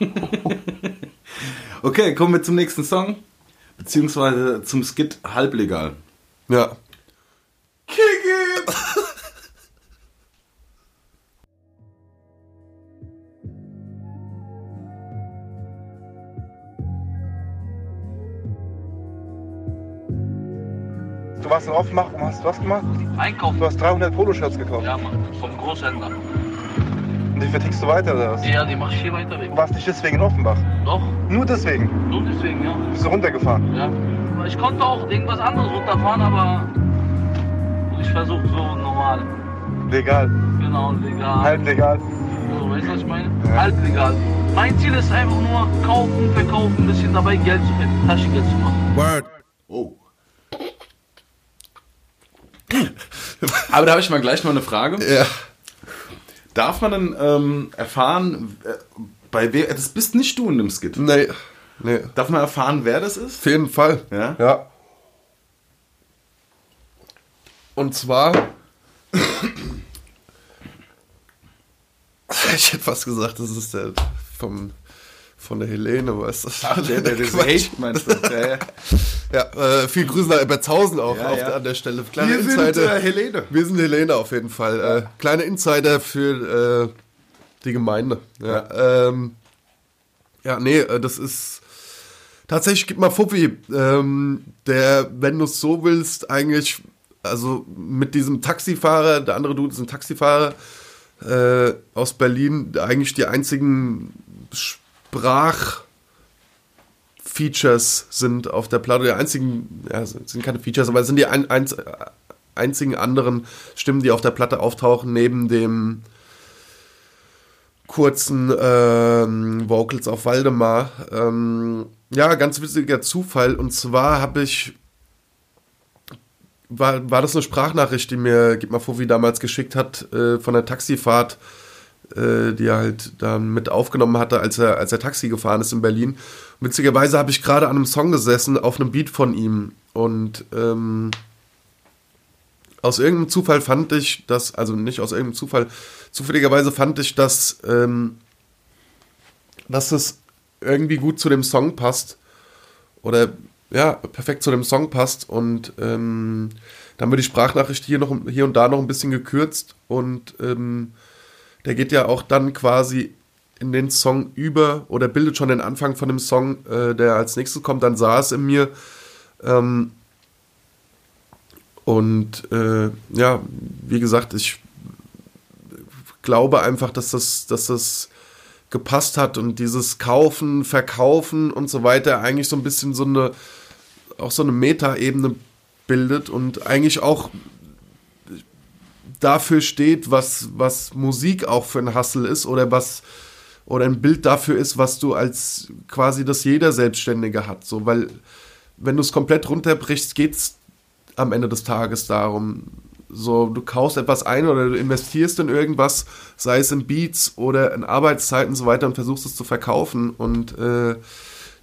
okay, kommen wir zum nächsten Song beziehungsweise zum Skit halblegal. Ja. Kick it! Du warst in Offenbach hast was gemacht? Einkaufen. Du hast 300 Poloshirts gekauft. Ja, Mann, vom Großhändler. Und die vertickst du weiter, oder was? Ja, die mach ich hier weiter. Du warst nicht deswegen in Offenbach? Doch. Nur deswegen? Nur deswegen, ja. Bist du runtergefahren? Ja. Ich konnte auch irgendwas anderes runterfahren, aber ich versuche so normal. Legal? Genau, legal. Halb legal? So, weißt du, was ich meine? Ja. Halb legal. Mein Ziel ist einfach nur kaufen, verkaufen, ein bisschen dabei Geld zu finden, Taschengeld zu machen. Word. Oh. Aber da habe ich mal gleich noch eine Frage. Ja. Darf man denn ähm, erfahren, äh, bei wer, das bist nicht du in dem Skit. Nee. Nee. Darf man erfahren, wer das ist? Auf jeden Fall. Ja? Ja. Und zwar. ich hätte fast gesagt, das ist der vom, von der Helene, weißt du? Ach, der, der, Quatsch. hate, meinst du? Ja, ja. Ja, äh, viel Grüße nach Ebertshausen auch Ja, ja. An der Stelle. Kleine Wir sind Insider. äh, Helene. Wir sind Helene auf jeden Fall. Äh, kleine Insider für äh, die Gemeinde. Ja. Ähm, ja nee, äh, das ist tatsächlich, gib mal Fuffi, ähm, der, wenn du es so willst, eigentlich, also mit diesem Taxifahrer, der andere Dude ist ein Taxifahrer äh, aus Berlin, eigentlich die einzigen Sprach- Features sind auf der Platte, die einzigen, ja, sind keine Features, aber sind die ein, einz, einzigen anderen Stimmen, die auf der Platte auftauchen, neben dem kurzen ähm, Vocals auf Waldemar. Ähm, ja, ganz witziger Zufall. Und zwar habe ich, war, war das eine Sprachnachricht, die mir Gib mal Fofi damals geschickt hat, äh, von der Taxifahrt, äh, die er halt dann mit aufgenommen hatte, als er, als er Taxi gefahren ist in Berlin. Witzigerweise habe ich gerade an einem Song gesessen, auf einem Beat von ihm. Und ähm, aus irgendeinem Zufall fand ich, dass, also nicht aus irgendeinem Zufall, zufälligerweise fand ich, dass, ähm, dass es irgendwie gut zu dem Song passt. Oder ja, perfekt zu dem Song passt. Und ähm, dann wird die Sprachnachricht hier, noch, hier und da noch ein bisschen gekürzt. Und ähm, der geht ja auch dann quasi in den Song über oder bildet schon den Anfang von dem Song, äh, der als nächstes kommt. Dann sah es in mir. Ähm, und äh, ja, wie gesagt, ich glaube einfach, dass das, dass das gepasst hat und dieses Kaufen, Verkaufen und so weiter eigentlich so ein bisschen so eine, auch so eine Metaebene bildet und eigentlich auch dafür steht, was, was Musik auch für ein Hustle ist oder was oder ein Bild dafür ist, was du als quasi das jeder Selbstständige hat. So, weil wenn du es komplett runterbrichst, geht's am Ende des Tages darum, so du kaufst etwas ein oder du investierst in irgendwas, sei es in Beats oder in Arbeitszeiten und so weiter und versuchst es zu verkaufen und äh,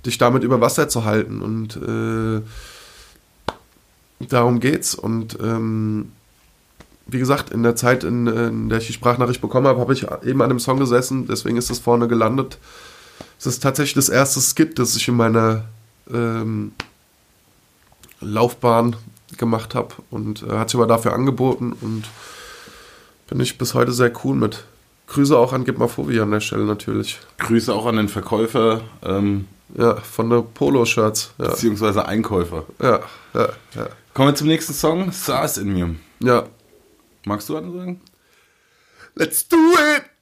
dich damit über Wasser zu halten. Und äh, darum geht's. Und ähm, wie gesagt, in der Zeit, in, in der ich die Sprachnachricht bekommen habe, habe ich eben an dem Song gesessen, deswegen ist es vorne gelandet. Es ist tatsächlich das erste Skit, das ich in meiner ähm, Laufbahn gemacht habe und äh, hat sich aber dafür angeboten und bin ich bis heute sehr cool mit. Grüße auch an Gipmafobi an der Stelle natürlich. Grüße auch an den Verkäufer, ähm, Ja, von der Polo-Shirts. Ja, beziehungsweise Einkäufer. ja, ja, ja. Kommen wir zum nächsten Song. SARS in mir. ja. Magst du ansagen? Let's do it!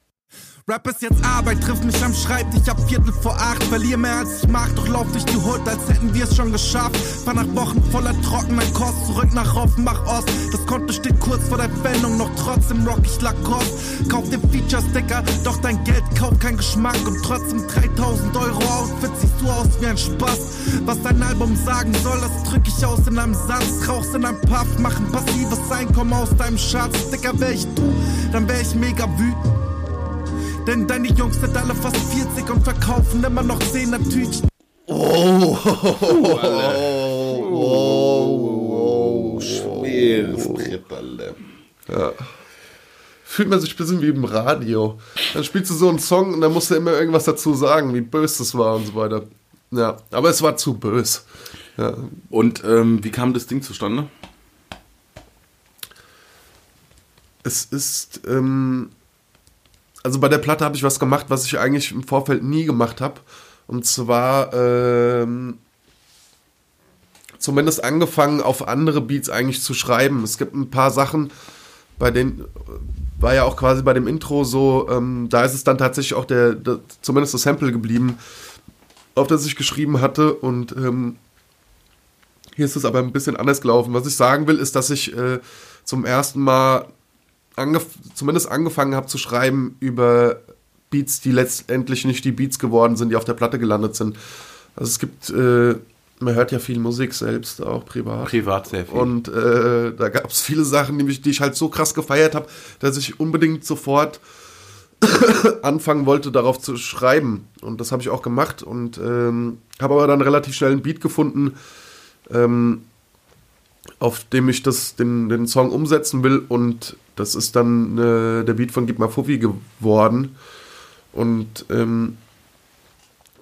Rap ist jetzt Arbeit, trifft mich am Schreibtisch ab Viertel vor acht. Verlier mehr als ich mag, doch lauf durch die Hut, als hätten wir es schon geschafft. Fahr nach Wochen voller trockener Kost, zurück nach Offenbach Ost. Das Konto steht kurz vor der Wendung, noch trotzdem rock ich Lacoste. Kauf den Feature-Sticker, doch dein Geld kauft keinen Geschmack. Und trotzdem 3000 Euro Outfit siehst du aus wie ein Spaß. Was dein Album sagen soll, das drück ich aus in einem Satz. Rauchst in einem Puff, mach ein passives Einkommen aus deinem Schatz. Sticker wär ich du, dann wär ich mega wütend. Denn deine Jungs sind alle fast 40 und verkaufen immer noch 10er Tütchen. Oh, schweres Brett, Alter. Fühlt man sich ein bisschen wie im Radio. Dann spielst du so einen Song und dann musst du immer irgendwas dazu sagen, wie böse das war und so weiter. Ja, aber es war zu böse. Ja, Und ähm, wie kam das Ding zustande? es ist, ähm, also bei der Platte habe ich was gemacht, was ich eigentlich im Vorfeld nie gemacht habe. Und zwar, ähm, zumindest angefangen, auf andere Beats eigentlich zu schreiben. Es gibt ein paar Sachen, bei denen, war ja auch quasi bei dem Intro so, ähm, da ist es dann tatsächlich auch der, der, zumindest das Sample geblieben, auf das ich geschrieben hatte. Und ähm, hier ist es aber ein bisschen anders gelaufen. Was ich sagen will, ist, dass ich äh, zum ersten Mal angef zumindest angefangen habe zu schreiben über Beats, die letztendlich nicht die Beats geworden sind, die auf der Platte gelandet sind. Also es gibt äh, man hört ja viel Musik selbst, auch privat. Privat sehr viel. Und äh, da gab es viele Sachen, die, mich, die ich halt so krass gefeiert habe, dass ich unbedingt sofort anfangen wollte, darauf zu schreiben. Und das habe ich auch gemacht und ähm, habe aber dann relativ schnell einen Beat gefunden, ähm, auf dem ich das, den, den Song umsetzen will. Und das ist dann äh, der Beat von Gib mal Fuffi geworden. Und ähm,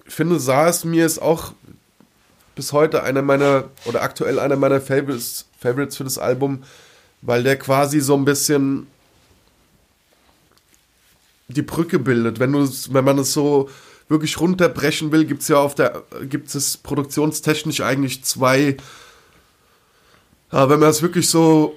ich finde, Saas mir ist auch bis heute einer meiner, oder aktuell einer meiner Favorites, Favorites für das Album, weil der quasi so ein bisschen die Brücke bildet. Wenn, wenn man es so wirklich runterbrechen will, gibt es ja auf der, gibt es produktionstechnisch eigentlich zwei, aber wenn man es wirklich so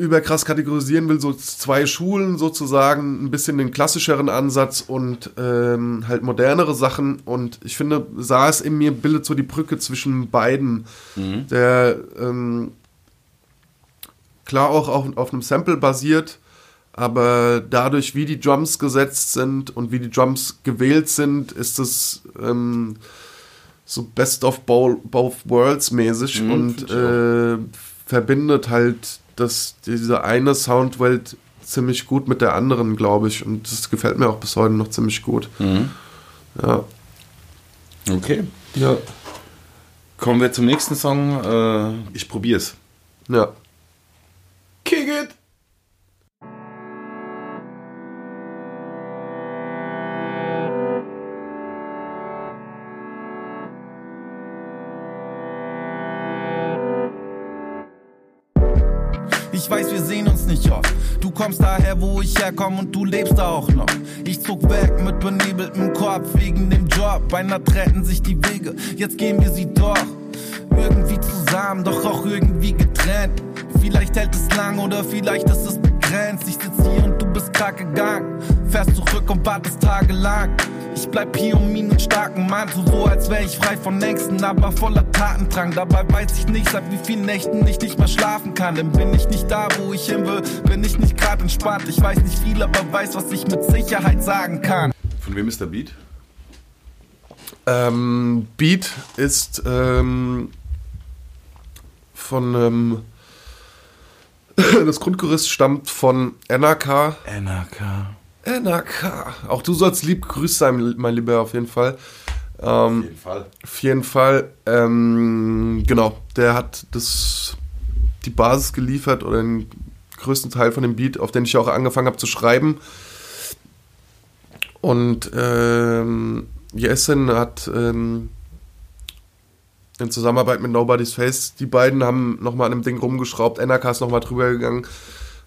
überkrass kategorisieren will, so zwei Schulen sozusagen, ein bisschen den klassischeren Ansatz und ähm, halt modernere Sachen. Und ich finde, Saas in mir bildet so die Brücke zwischen beiden. Mhm. Der ähm, klar auch auf, auf einem Sample basiert, aber dadurch, wie die Drums gesetzt sind und wie die Drums gewählt sind, ist es ähm, so Best of both, Worlds mäßig Mhm, und äh, verbindet halt das, diese eine Soundwelt ziemlich gut mit der anderen, glaube ich. Und das gefällt mir auch bis heute noch ziemlich gut. Mhm. Ja. Okay. Ja. Kommen wir zum nächsten Song. Äh, ich probier's. Ja. Kick it! Kommst daher, wo ich herkomme und du lebst auch noch. Ich zog weg mit benebeltem Kopf wegen dem Job. Beinahe trennten sich die Wege, jetzt gehen wir sie doch. Irgendwie zusammen, doch auch irgendwie getrennt. Vielleicht hält es lang oder vielleicht ist es begrenzt. Ich sitz hier und du bist grad gegangen. Fährst zurück und wartest tagelang. Ich bleib hier um ihn einen starken Mann, tu so als wär ich frei von Ängsten, aber voller Tatendrang. Dabei weiß ich nicht, seit wie vielen Nächten ich nicht mehr schlafen kann. Denn bin ich nicht da, wo ich hin will, bin ich nicht grad entspannt. Ich weiß nicht viel, aber weiß, was ich mit Sicherheit sagen kann. Von wem ist der Beat? Ähm, Beat ist ähm, von ähm, das Grundgerüst stammt von NRK. NRK. NRK. Auch du sollst lieb grüßt sein, mein Lieber, auf jeden Fall. Ähm, Auf jeden Fall. Auf jeden Fall, ähm, genau, der hat das, die Basis geliefert oder den größten Teil von dem Beat, auf den ich auch angefangen habe zu schreiben. Und ähm, Jessen hat ähm, in Zusammenarbeit mit Nobody's Face, die beiden haben nochmal an dem Ding rumgeschraubt, NRK ist nochmal drüber gegangen.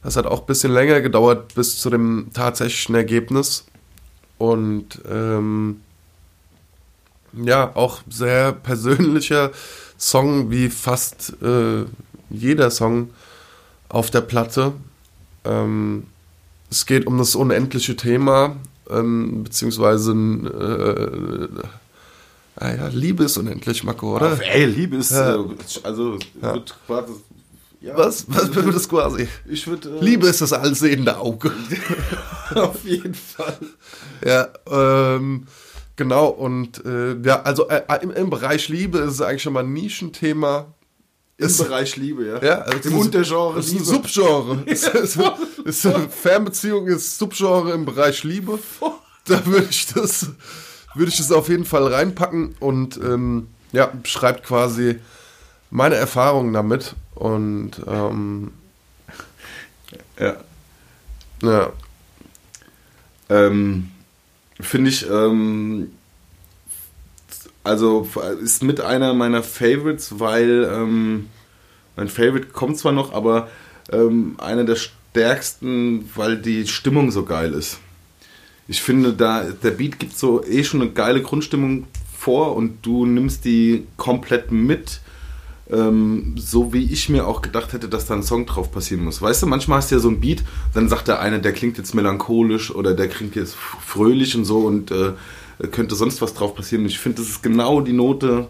Das hat auch ein bisschen länger gedauert bis zu dem tatsächlichen Ergebnis. Und ähm, ja, auch sehr persönlicher Song, wie fast äh, jeder Song auf der Platte. Ähm, es geht um das unendliche Thema, ähm, beziehungsweise äh, ah ja, Liebe ist unendlich, Marco, oder? Auf, ey, Liebe ist, Ja. äh, also, wird quasi, ja, Was? Was wird das quasi? Ich würde, äh, Liebe ist das allsehende Auge. auf jeden Fall. Ja, ähm, genau. Und äh, ja, also äh, im, im Bereich Liebe ist es eigentlich schon mal ein Nischenthema. Im Ist- Bereich Liebe, ja. Ja, also Im Untergenre ist ein. Subgenre. Ist, ist, ist, Fernbeziehung ist Subgenre im Bereich Liebe. Da würde ich das, würde ich das auf jeden Fall reinpacken und ähm, ja, beschreibt quasi meine Erfahrungen damit. Und ähm, Ja. ja, Ähm, Finde ich, ähm, also ist mit einer meiner Favorites, weil ähm, mein Favorite kommt zwar noch, aber ähm, einer der stärksten, weil die Stimmung so geil ist. Ich finde, da der Beat gibt so eh schon eine geile Grundstimmung vor und du nimmst die komplett mit, ähm, so wie ich mir auch gedacht hätte, dass da ein Song drauf passieren muss. Weißt du, manchmal hast du ja so ein Beat, dann sagt der eine, der klingt jetzt melancholisch oder der klingt jetzt fröhlich und so und äh, könnte sonst was drauf passieren. Ich finde, das ist genau die Note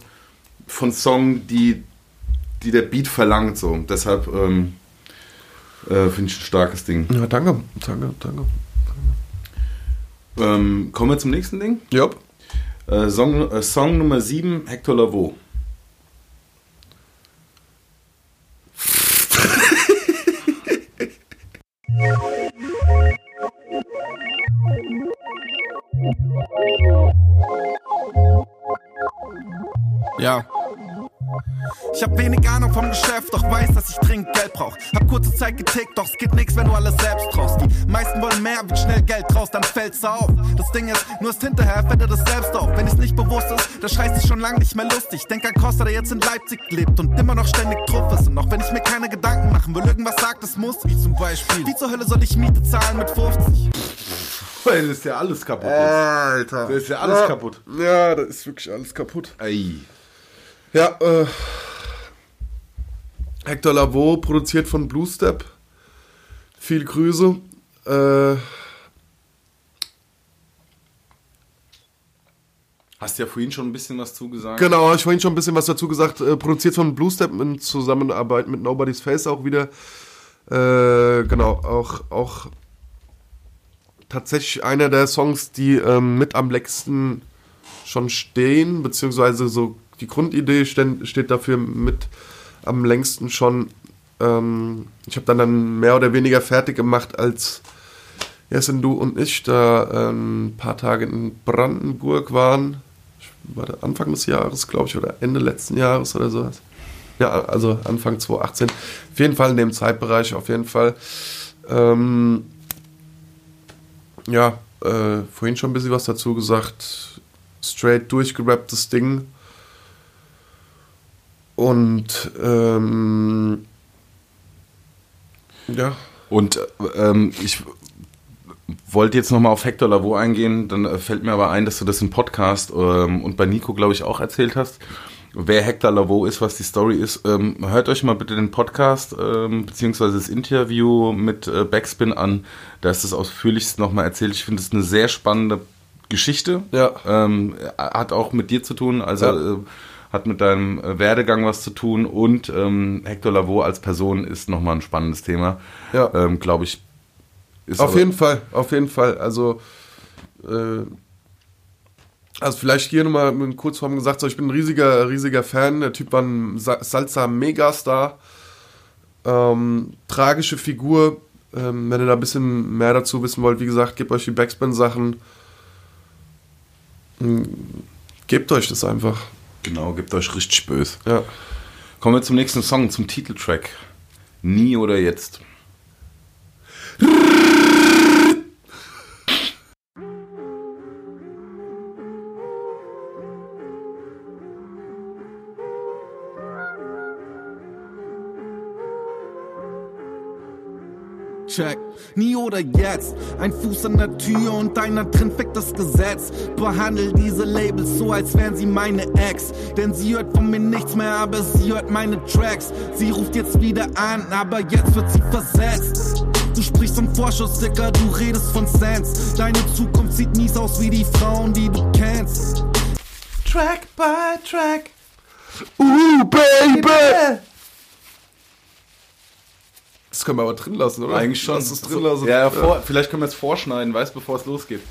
von Song, die, die der Beat verlangt. So. Deshalb ähm, äh, finde ich ein starkes Ding. ja danke, danke, danke. Ähm, kommen wir zum nächsten Ding? Ja. Äh, Song, äh, Song Nummer 7, Hector Lavoe. Ja. Ich hab wenig Ahnung vom Geschäft, doch weiß, dass ich dringend Geld brauch. Hab kurze Zeit getickt, doch es geht nix, wenn du alles selbst traust. Die meisten wollen mehr, wird schnell Geld draus, dann fällt's auf. Das Ding ist, nur ist hinterher fällt dir das selbst auf. Wenn es nicht bewusst ist, dann schreist dich schon lang nicht mehr lustig. Denk an Costa, der jetzt in Leipzig lebt und immer noch ständig drauf ist. Und auch wenn ich mir keine Gedanken machen will, irgendwas sagt, es muss. Wie zum Beispiel, wie zur Hölle soll ich Miete zahlen mit 50? Weil das ist ja alles kaputt. Alter. Das ist ja alles kaputt. Ja, das ist wirklich alles kaputt. Ey. Ja, äh. Hector Lavoe, produziert von Blue Step. Viel Grüße. Äh, Hast ja vorhin schon ein bisschen was zugesagt. genau, hab ich vorhin schon ein bisschen was dazu gesagt. Äh, produziert von Blue Step in Zusammenarbeit mit Nobody's Face auch wieder. Äh, genau, auch, auch tatsächlich einer der Songs, die ähm, mit am längsten schon stehen, beziehungsweise so die Grundidee steht, dafür mit am längsten schon. Ähm, ich habe dann, dann mehr oder weniger fertig gemacht, als Jessen, du und ich da ähm, ein paar Tage in Brandenburg waren. War der Anfang des Jahres, glaube ich, oder Ende letzten Jahres oder sowas. Ja, also Anfang 2018. Auf jeden Fall in dem Zeitbereich, auf jeden Fall. Ähm, ja, äh, vorhin schon ein bisschen was dazu gesagt. Straight durchgerapptes Ding. Und ähm, ja, Und ähm, ich wollte jetzt nochmal auf Hector Lavoe eingehen, dann äh, fällt mir aber ein, dass du das im Podcast ähm, und bei Nico, glaube ich, auch erzählt hast. Wer Hector Lavoe ist, was die Story ist, ähm, hört euch mal bitte den Podcast ähm, beziehungsweise das Interview mit äh, Backspin an. Da ist das ausführlichst nochmal erzählt. Ich finde es eine sehr spannende Geschichte. Ja. Ähm, hat auch mit dir zu tun, also Ja. äh, hat mit deinem äh, Werdegang was zu tun und ähm, Hector Lavoe als Person ist nochmal ein spannendes Thema. Ja. Ähm, Glaube ich. Ist Auf aber- jeden Fall, auf jeden Fall. Also, äh, also vielleicht hier nochmal in Kurzform gesagt, so, ich bin ein riesiger, riesiger Fan. Der Typ war ein Sa- Salsa-Megastar. Ähm, tragische Figur. Ähm, wenn ihr da ein bisschen mehr dazu wissen wollt, wie gesagt, gebt euch die Backspin-Sachen. Hm, Gebt euch das einfach. Genau, gibt euch richtig bös. Ja. Kommen wir zum nächsten Song, zum Titeltrack. Nie oder jetzt. Check. Nie oder jetzt. Ein Fuß an der Tür und einer drin fickt das Gesetz. Behandel diese Labels so, als wären sie meine Ex. Denn sie hört von mir nichts mehr, aber sie hört meine Tracks. Sie ruft jetzt wieder an, aber jetzt wird sie versetzt. Du sprichst vom Vorschuss, Dicker, du redest von Sense. Deine Zukunft sieht mies aus wie die Frauen, die du kennst. Track by Track. Uh, Baby! Das können wir aber drin lassen, oder? Eigentlich schon. Lass es drin lassen. Ja, vor, vielleicht können wir es vorschneiden, weißt bevor es losgeht.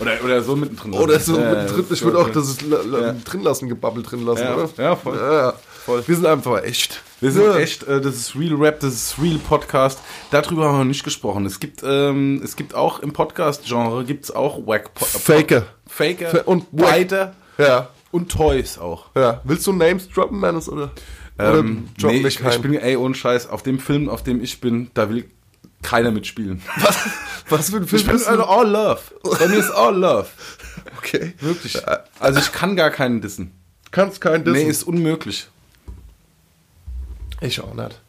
Oder, oder so mittendrin. Oder so Ja, mit drin, das ich würde auch das ist Ja. drin lassen, gebabbelt drin lassen, Ja, oder? ja, voll. Ja. Voll. Wir sind einfach echt. Wir sind Ja. echt, äh, das ist Real Rap, das ist Real Podcast. Darüber haben wir noch nicht gesprochen. Es gibt, ähm, es gibt auch im Podcast-Genre gibt's auch Wack po Faker. Faker Fa- und. Weiter Ja, und Toys auch. ja. Willst du Names droppen, Mannes, oder? Ähm, nee, ich, ich bin, ey, ohne Scheiß, auf dem Film, auf dem ich bin, da will keiner mitspielen. Was für ein Film Ich bin also all love. Bei mir ist all love. Okay. Wirklich. Also ich kann gar keinen dissen. Kannst keinen dissen. Nee, ist unmöglich. ich auch nicht.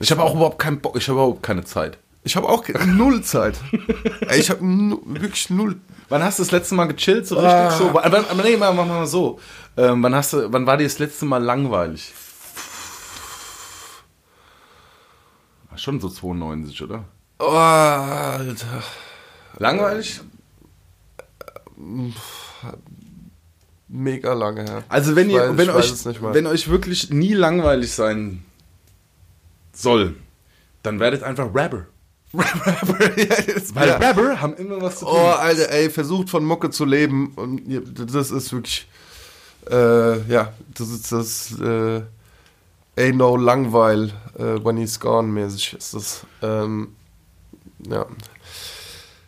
Ich habe auch überhaupt keinen Bock, ich habe überhaupt keine Zeit. Ich habe auch null Zeit. Ey, ich habe wirklich null. Wann hast du das letzte Mal gechillt, so richtig Ah. so? Wann, nee, mal, mal, mal so. Ähm, wann, hast du, wann war dir das letzte Mal langweilig? Schon so 92, oder? Oh, Alter. Langweilig? Mega lange her. Also wenn Ich ihr, weiß- wenn euch, wenn euch wirklich nie langweilig sein soll, dann werdet einfach Rapper. Rapper, ja, Weil ja. Rapper haben immer was zu tun. Oh, Alter, ey, versucht von Mucke zu leben und das ist wirklich, äh, ja, das ist das, äh, ain't no langweil, äh, when he's gone mäßig ist das, ähm, ja.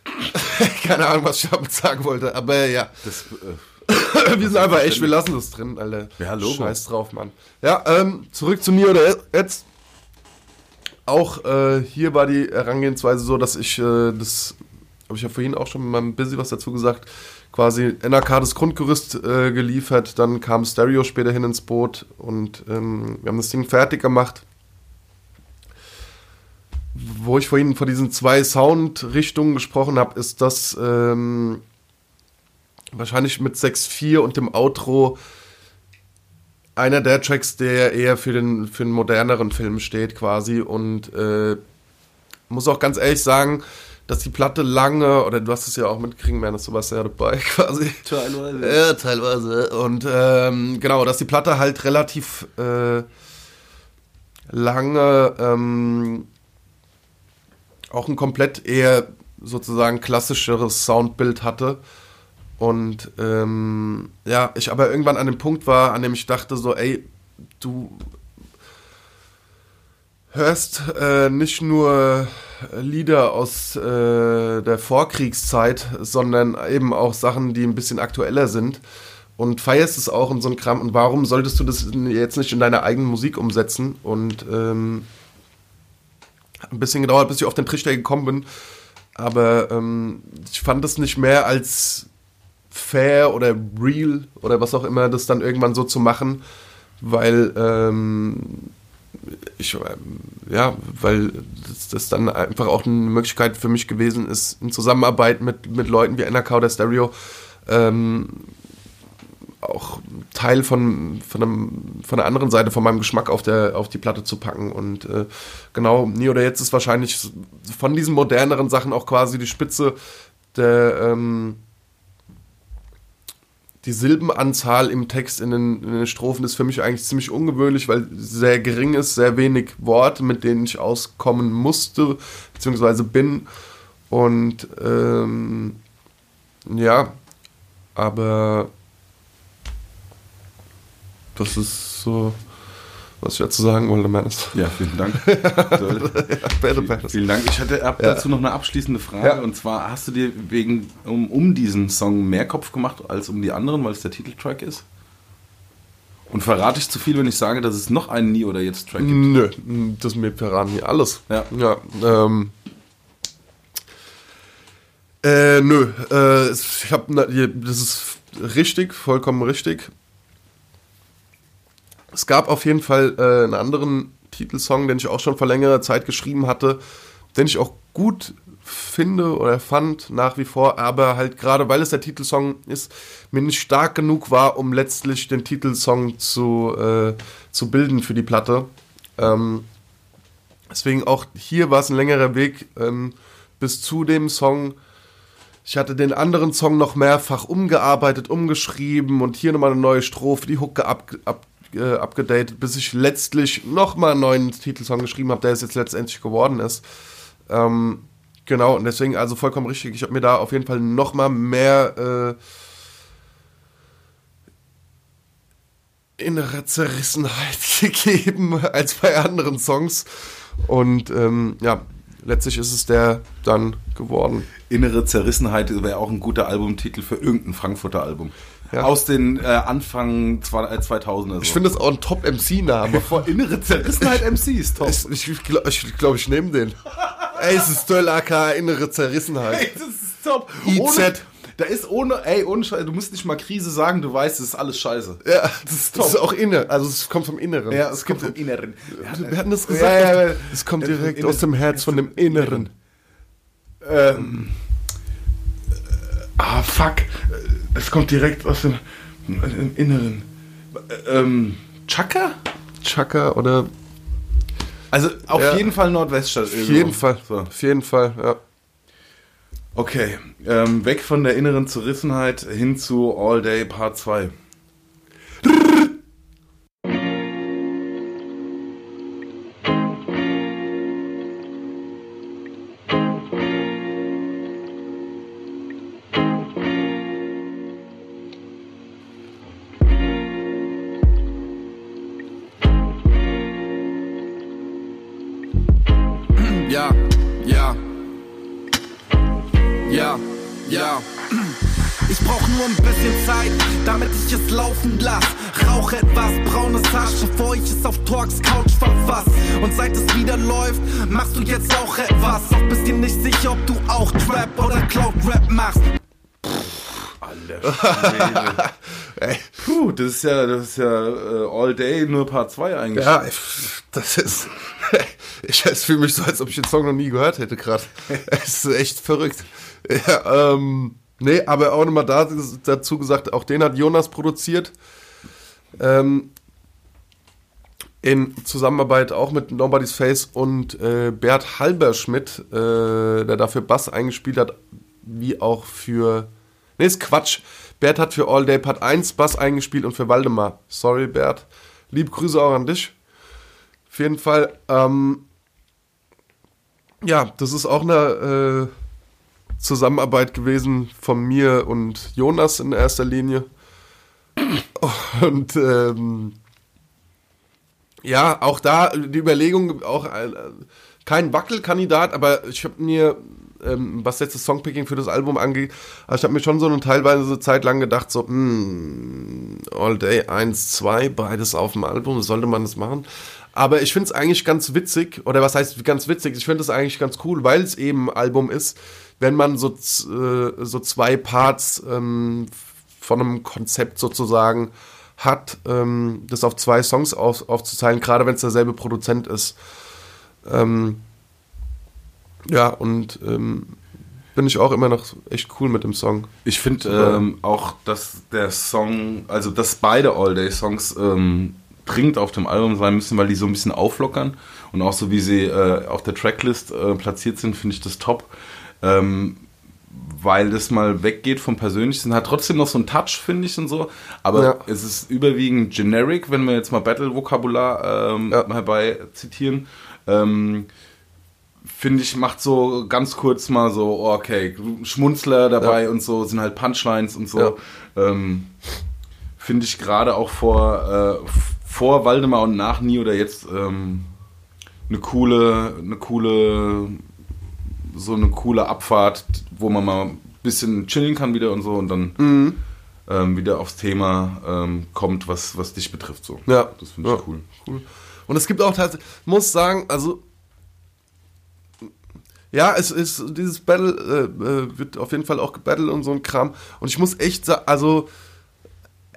Keine Ahnung, was ich damit sagen wollte, aber ja. Das, äh, wir sind einfach echt, wir lassen das drin, Alter. Ja, Logo. Scheiß drauf, Mann. Ja, ähm, zurück zu mir oder jetzt. Auch äh, hier war die Herangehensweise so, dass ich äh, das, habe ich ja vorhin auch schon mit meinem Busy was dazu gesagt, quasi NRK das Grundgerüst äh, geliefert, dann kam Stereo später hin ins Boot und ähm, wir haben das Ding fertig gemacht. Wo ich vorhin von diesen zwei Soundrichtungen gesprochen habe, ist das ähm, wahrscheinlich mit 6.4 und dem Outro einer der Tracks, der eher für den, für den moderneren Film steht quasi und äh, muss auch ganz ehrlich sagen, dass die Platte lange, oder du hast es ja auch mitkriegen, Mernes, du warst ja dabei quasi. Teilweise. Ja, teilweise. Und ähm, genau, dass die Platte halt relativ äh, lange ähm, auch ein komplett eher sozusagen klassischeres Soundbild hatte. Und ähm, ja, ich aber irgendwann an dem Punkt war, an dem ich dachte so, ey, du hörst äh, nicht nur Lieder aus äh, der Vorkriegszeit, sondern eben auch Sachen, die ein bisschen aktueller sind und feierst es auch in so einem Kram. Und warum solltest du das jetzt nicht in deiner eigenen Musik umsetzen? Und ähm, ein bisschen gedauert, bis ich auf den Trichter gekommen bin. Aber ähm, ich fand es nicht mehr als fair oder real oder was auch immer, das dann irgendwann so zu machen, weil ähm, ich, ähm, ja, weil das, das dann einfach auch eine Möglichkeit für mich gewesen ist, in Zusammenarbeit mit, mit Leuten wie NRK oder Stereo, ähm, auch Teil von, von, einem, von der anderen Seite von meinem Geschmack auf, der, auf die Platte zu packen. Und äh, genau, Nie oder Jetzt ist wahrscheinlich von diesen moderneren Sachen auch quasi die Spitze der, ähm, die Silbenanzahl im Text in den, in den Strophen ist für mich eigentlich ziemlich ungewöhnlich, weil sehr gering ist, sehr wenig Worte, mit denen ich auskommen musste, beziehungsweise bin. Und ähm, ja, aber das ist so, was dazu sagen wollte, Meines. Ja, vielen Dank. Bitte, bitte. Vielen Dank. Ich hatte ab Ja. dazu noch eine abschließende Frage. Ja. Und zwar, hast du dir wegen um, um diesen Song mehr Kopf gemacht als um die anderen, weil es der Titeltrack ist? Und verrate ich zu viel, wenn ich sage, dass es noch einen Nie oder Jetzt Track gibt? Nö, das mir verraten hier alles. Ja. Ja, ähm. Äh, nö, äh, ich hab, das ist richtig, vollkommen richtig. Es gab auf jeden Fall äh, einen anderen Titelsong, den ich auch schon vor längerer Zeit geschrieben hatte, den ich auch gut finde oder fand nach wie vor, aber halt gerade weil es der Titelsong ist, mir nicht stark genug war, um letztlich den Titelsong zu, äh, zu bilden für die Platte. Ähm, deswegen auch hier war es ein längerer Weg ähm, bis zu dem Song. Ich hatte den anderen Song noch mehrfach umgearbeitet, umgeschrieben und hier nochmal eine neue Strophe, die Hooke ab, ab, äh, abgedatet, bis ich letztlich nochmal einen neuen Titelsong geschrieben habe, der es jetzt letztendlich geworden ist. Ähm, genau, und deswegen also vollkommen richtig. Ich habe mir da auf jeden Fall nochmal mehr äh, innere Zerrissenheit gegeben als bei anderen Songs. Und ähm, ja, letztlich ist es der dann geworden. Innere Zerrissenheit wäre auch ein guter Albumtitel für irgendein Frankfurter Album. Ja. Aus den äh, Anfang zwei- äh, 2000er. So. Ich finde das auch ein Top-MC-Name. vor innere Zerrissenheit MCs, top. Ich, ich glaube, ich, glaub, ich nehme den. Ey, es ist Döll AK, innere Zerrissenheit. Ey, das ist top. IZ. Ohne, da ist ohne, ey, ohne Scheiße, du musst nicht mal Krise sagen, du weißt, es ist alles scheiße. Ja, das ist, das ist auch inne. Also es kommt vom Inneren. Ja, es kommt vom Inneren. Wir hatten das gesagt. Ja, ja, ja. Es kommt Ja, direkt aus dem Herz, von dem Inneren. Ähm, äh, ah, fuck. Es kommt direkt aus dem, im Inneren. Äh, Ähm, Chaka? Chaka oder Also auf Ja. jeden Fall Nordweststadt. auf jeden Fall. So. Auf jeden Fall, ja. Okay, ähm, weg von der inneren Zerrissenheit hin zu All Day Part 2. das ist ja, das ist ja äh, All Day nur Part 2 eigentlich. Ja, das ist. Ich, fühle mich so, als ob ich den Song noch nie gehört hätte, gerade. Es ist echt verrückt. Ja, ähm, nee, aber auch nochmal da, dazu gesagt, auch den hat Jonas produziert. Ähm, in Zusammenarbeit auch mit Nobody's Face und äh, Bert Halberschmidt, äh, der dafür Bass eingespielt hat, wie auch für. Nee, ist Quatsch. Bert hat für All Day Part 1 Bass eingespielt und für Waldemar. Sorry, Bert. Liebe Grüße auch an dich. Auf jeden Fall. Ähm, ja, das ist auch eine äh, Zusammenarbeit gewesen von mir und Jonas in erster Linie. Und ähm, ja, auch da die Überlegung, auch äh, kein Wackelkandidat, aber ich habe mir, ähm, was jetzt das Songpicking für das Album angeht, also ich habe mir schon so eine teilweise so Zeit lang gedacht, so, mh, All Day 1, 2, beides auf dem Album, sollte man das machen? Aber ich finde es eigentlich ganz witzig, oder was heißt ganz witzig? Ich finde es eigentlich ganz cool, weil es eben ein Album ist, wenn man so, äh, so zwei Parts ähm, von einem Konzept sozusagen hat, ähm, das auf zwei Songs auf, aufzuteilen, gerade wenn es derselbe Produzent ist. Ähm, ja, und ähm, bin ich auch immer noch echt cool mit dem Song. Ich finde ähm, auch, dass der Song, also dass beide All-Day-Songs ähm, dringend auf dem Album sein müssen, weil die so ein bisschen auflockern und auch so wie sie äh, auf der Tracklist äh, platziert sind, finde ich das top. Ähm, weil das mal weggeht vom Persönlichen, hat trotzdem noch so einen Touch, finde ich und so, aber Ja. es ist überwiegend generic, wenn wir jetzt mal Battle-Vokabular ähm, Ja. herbei zitieren. Ähm, finde ich, macht so ganz kurz mal so, oh, okay, Schmunzler dabei und so, sind halt Punchlines und so. Ja. Ähm, finde ich gerade auch vor, äh, vor Waldemar und nach Nie oder jetzt ähm, eine coole, eine coole, so eine coole Abfahrt, wo man mal ein bisschen chillen kann wieder und so und dann Mhm. ähm, wieder aufs Thema ähm, kommt, was, was dich betrifft. So. Ja. Das finde ich Ja. cool. Cool. Und es gibt auch tatsächlich, muss sagen, also ja, es ist dieses Battle äh, äh, wird auf jeden Fall auch gebattelt und so ein Kram. Und ich muss echt sagen, also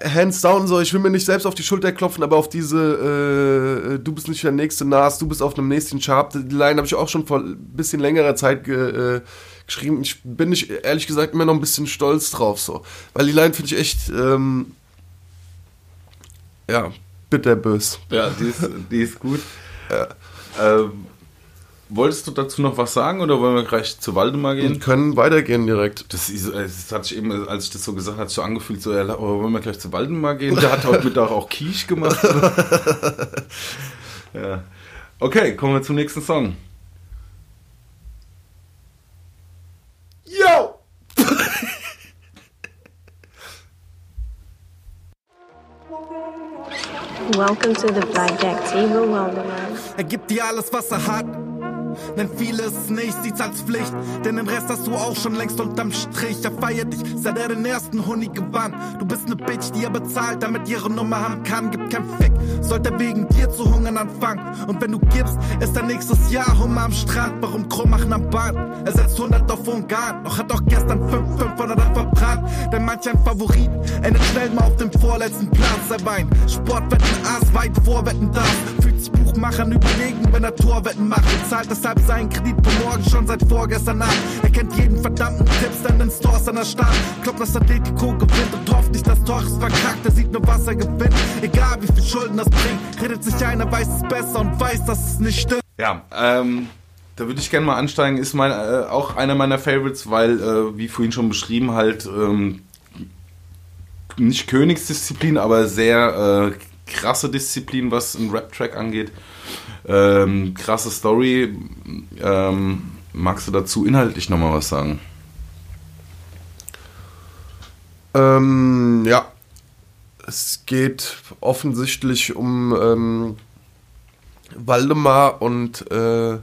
hands down so, ich will mir nicht selbst auf die Schulter klopfen, aber auf diese äh, äh, du bist nicht der nächste Nas, du bist auf einem nächsten Chart, die Line habe ich auch schon vor ein bisschen längerer Zeit ge, äh, geschrieben. Ich bin nicht ehrlich gesagt immer noch ein bisschen stolz drauf so, weil die Line finde ich echt ähm, ja, bitterbös. Ja, die ist, die ist gut. Ähm, wolltest du dazu noch was sagen oder wollen wir gleich zu Waldemar gehen? Und können weitergehen direkt. Das, ist, das hat sich eben, als ich das so gesagt habe, so angefühlt, so, ja, wollen wir gleich zu Waldemar gehen? Der hat heute Mittag auch Quiche gemacht. ja. Okay, kommen wir zum nächsten Song. Yo! Welcome to the Blackjack Table Waldemar. Er gibt dir alles, was er hat. Nennt vieles nicht, sieht's als Pflicht. Denn den Rest hast du auch schon längst unterm Strich. Er feiert dich, seit er den ersten Honig gewann. Du bist ne Bitch, die er bezahlt, damit ihre Nummer haben kann. Gibt kein Fick, sollte wegen dir zu hungern anfangen. Und wenn du gibst, ist er nächstes Jahr Hummer am Strand. Warum krumm machen am Band? Er setzt 100 auf Ungarn, doch hat auch gestern 5 500 verbrannt. Denn manch ein Favorit endet schnell mal auf dem vorletzten Platz. Er weint, Sportwetten Ass weit vorwetten darf. Fühlt sich Buchmachern überlegen, wenn er Torwetten macht. Bezahlt deshalb seinen Kredit für morgen schon seit vorgestern Nacht. Er kennt jeden verdammten Tipps in den Stores an der Stadt. Glaubt, dass Atletico gewinnt und hofft nicht, dass Tor ist verkackt. Er sieht nur, was er gewinnt. Egal wie viel Schulden das bringt. Redet sich einer, weiß es besser und weiß, dass es nicht stimmt. Ja, ähm, da würde ich gerne mal ansteigen. Ist mein, äh, auch einer meiner Favorites, weil, äh, wie vorhin schon beschrieben, halt ähm, nicht Königsdisziplin, aber sehr äh, krasse Disziplin, was einen Rap-Track angeht. Ähm, krasse Story. Ähm, magst du dazu inhaltlich nochmal was sagen? Ähm, ja. Es geht offensichtlich um ähm, Waldemar und äh,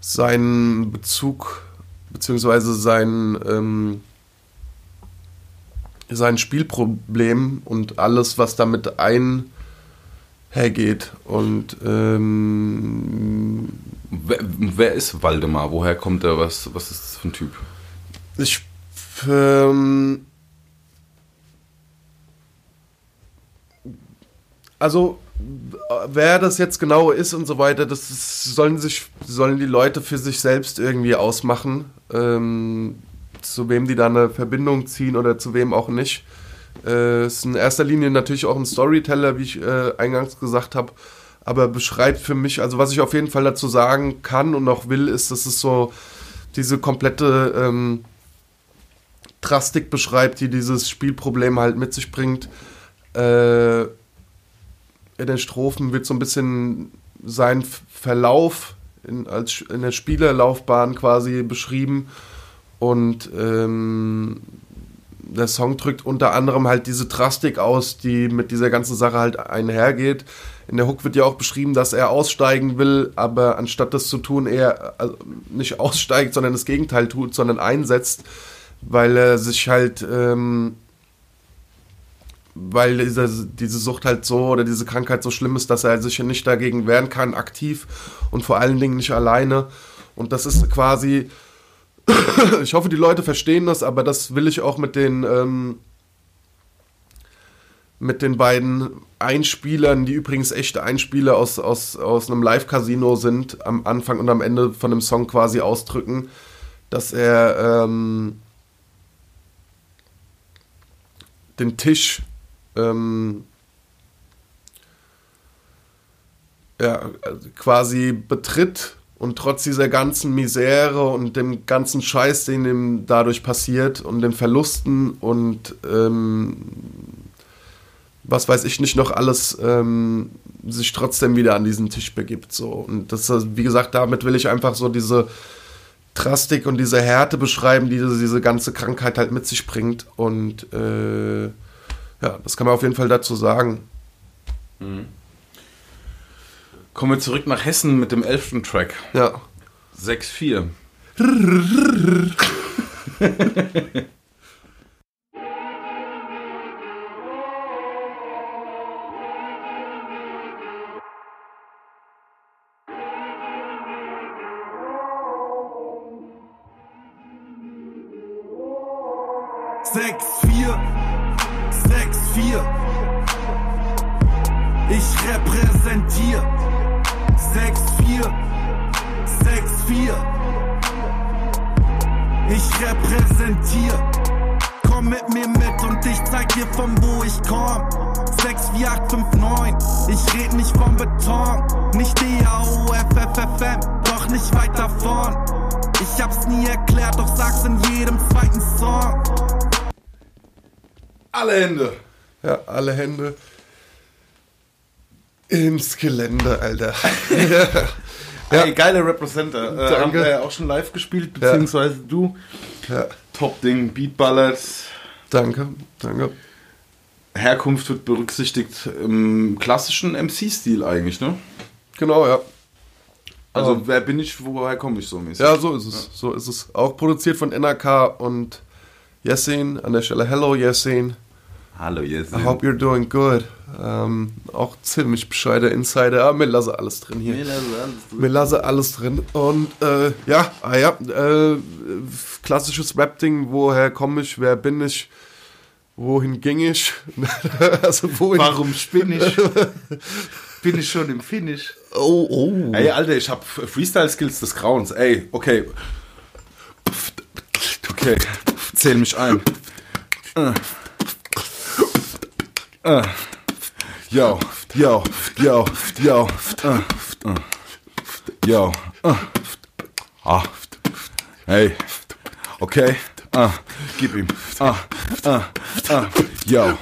seinen Bezug, beziehungsweise seinen, ähm, sein Spielproblem und alles, was damit einhergeht. Und ähm, Wer, wer ist Waldemar? Woher kommt er? Was, was ist das für ein Typ? ich ähm, also wer das jetzt genau ist und so weiter, das ist, sollen sich sollen die Leute für sich selbst irgendwie ausmachen, ähm, zu wem die da eine Verbindung ziehen oder zu wem auch nicht. Äh, ist in erster Linie natürlich auch ein Storyteller, wie ich äh, eingangs gesagt habe, aber beschreibt für mich, also was ich auf jeden Fall dazu sagen kann und auch will, ist, dass es so diese komplette ähm, Drastik beschreibt, die dieses Spielproblem halt mit sich bringt. Äh, in den Strophen wird so ein bisschen sein Verlauf in, als, in der Spielerlaufbahn quasi beschrieben. Und ähm, der Song drückt unter anderem halt diese Drastik aus, die mit dieser ganzen Sache halt einhergeht. In der Hook wird ja auch beschrieben, dass er aussteigen will, aber anstatt das zu tun, er also nicht aussteigt, sondern das Gegenteil tut, sondern einsetzt, weil er sich halt, ähm, weil diese, diese Sucht halt so oder diese Krankheit so schlimm ist, dass er sich nicht dagegen wehren kann, aktiv und vor allen Dingen nicht alleine. Und das ist quasi, ich hoffe, die Leute verstehen das, aber das will ich auch mit den, ähm, mit den beiden Einspielern, die übrigens echte Einspieler aus, aus, aus einem Live-Casino sind, am Anfang und am Ende von dem Song quasi ausdrücken, dass er ähm, den Tisch ähm, ja, also quasi betritt und trotz dieser ganzen Misere und dem ganzen Scheiß, den ihm dadurch passiert und den Verlusten und ähm, was weiß ich nicht noch alles, ähm, sich trotzdem wieder an diesen Tisch begibt. So. Und das, ist, wie gesagt, damit will ich einfach so diese Drastik und diese Härte beschreiben, die diese, ganze Krankheit halt mit sich bringt. Und äh, ja, das kann man auf jeden Fall dazu sagen. Kommen wir zurück nach Hessen mit dem elften Track. Ja. 6-4. repräsentiere. Komm mit mir mit und ich zeig dir von wo ich komm. 6, 4, 8, 5, 9. Ich red nicht vom Beton. Nicht DAO, FFFM, doch nicht weit davon. Ich hab's nie erklärt, doch sag's in jedem zweiten Song. Alle Hände. Ja, alle Hände ins Gelände, Alter. Ja. Ey, geile Representer. Äh, haben wir ja auch schon live gespielt, beziehungsweise du. ja, Top-Ding, Beatballert. danke, danke. Herkunft wird berücksichtigt im klassischen MC-Stil eigentlich, ne? Genau, ja. Also, Ähm. wer bin ich, woher komme ich so mäßig? Ja, so ist es. So ist es. Auch produziert von NRK und Yassin. An der Stelle Hello Yassin. Hallo, jetzt. I hope you're doing good. Ähm, auch ziemlich bescheider Insider. Aber mir lasse alles drin hier. Mir lasse alles drin. Und äh, ja, ah, ja äh, klassisches Rap-Ding. Woher komme ich? Wer bin ich? Wohin ging ich? also wohin? Warum spinne ich? bin ich schon im Finish? Oh, oh. Ey, Alter, ich hab Freestyle-Skills des Grauens. Ey, okay. Okay, zähl mich ein. Äh. Äh. Yo, yo, yo, yo, äh, äh. yo, äh. Ah. Hey, okay, ah, gib ihm, ah, ah, ah, yo.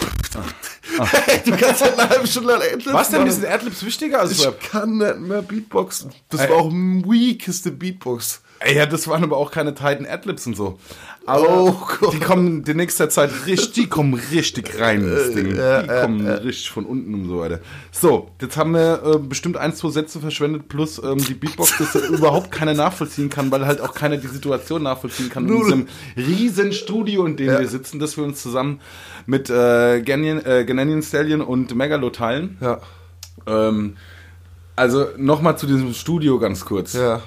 Du kannst ja eine halbe Stunde lang Adlibs Was denn, machen. sind Adlibs wichtiger als Ich Rap? kann nicht mehr Beatboxen. Das Ey. war auch weakeste Beatbox. Ey, ja, das waren aber auch keine Titan Adlibs und so. Aber Oh Gott. die kommen in nächster Zeit richtig, die kommen richtig rein, das Ding. Die kommen richtig von unten und so weiter. So, jetzt haben wir äh, bestimmt ein, zwei Sätze verschwendet, plus ähm, die Beatbox, dass überhaupt keiner nachvollziehen kann, weil halt auch keiner die Situation nachvollziehen kann in diesem riesen Studio, in dem Ja. wir sitzen, dass wir uns zusammen mit äh, Ganyan, äh, Gananian Stallion und Megalo teilen. Ja. Ähm, also nochmal zu diesem Studio ganz kurz. Ja.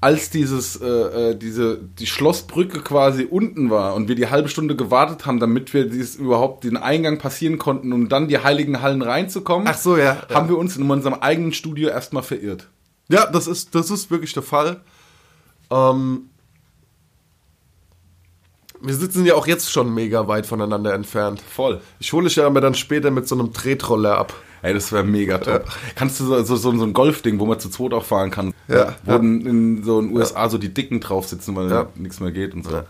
Als dieses, äh, äh, diese, die Schlossbrücke quasi unten war und wir die halbe Stunde gewartet haben, damit wir dies überhaupt den Eingang passieren konnten, um dann die heiligen Hallen reinzukommen, Ach so, ja. haben wir uns in unserem eigenen Studio erstmal verirrt. Ja, das ist, das ist wirklich der Fall. Ähm, wir sitzen ja auch jetzt schon mega weit voneinander entfernt. Voll. Ich hole dich ja aber dann später mit so einem Tretroller ab. Ey, das wäre mega top. Kannst du so, so, so, so ein Golfding, wo man zu zweit auch fahren kann, Ja. wo in, in so den USA so die Dicken drauf sitzen, weil Ja. nichts mehr geht und so.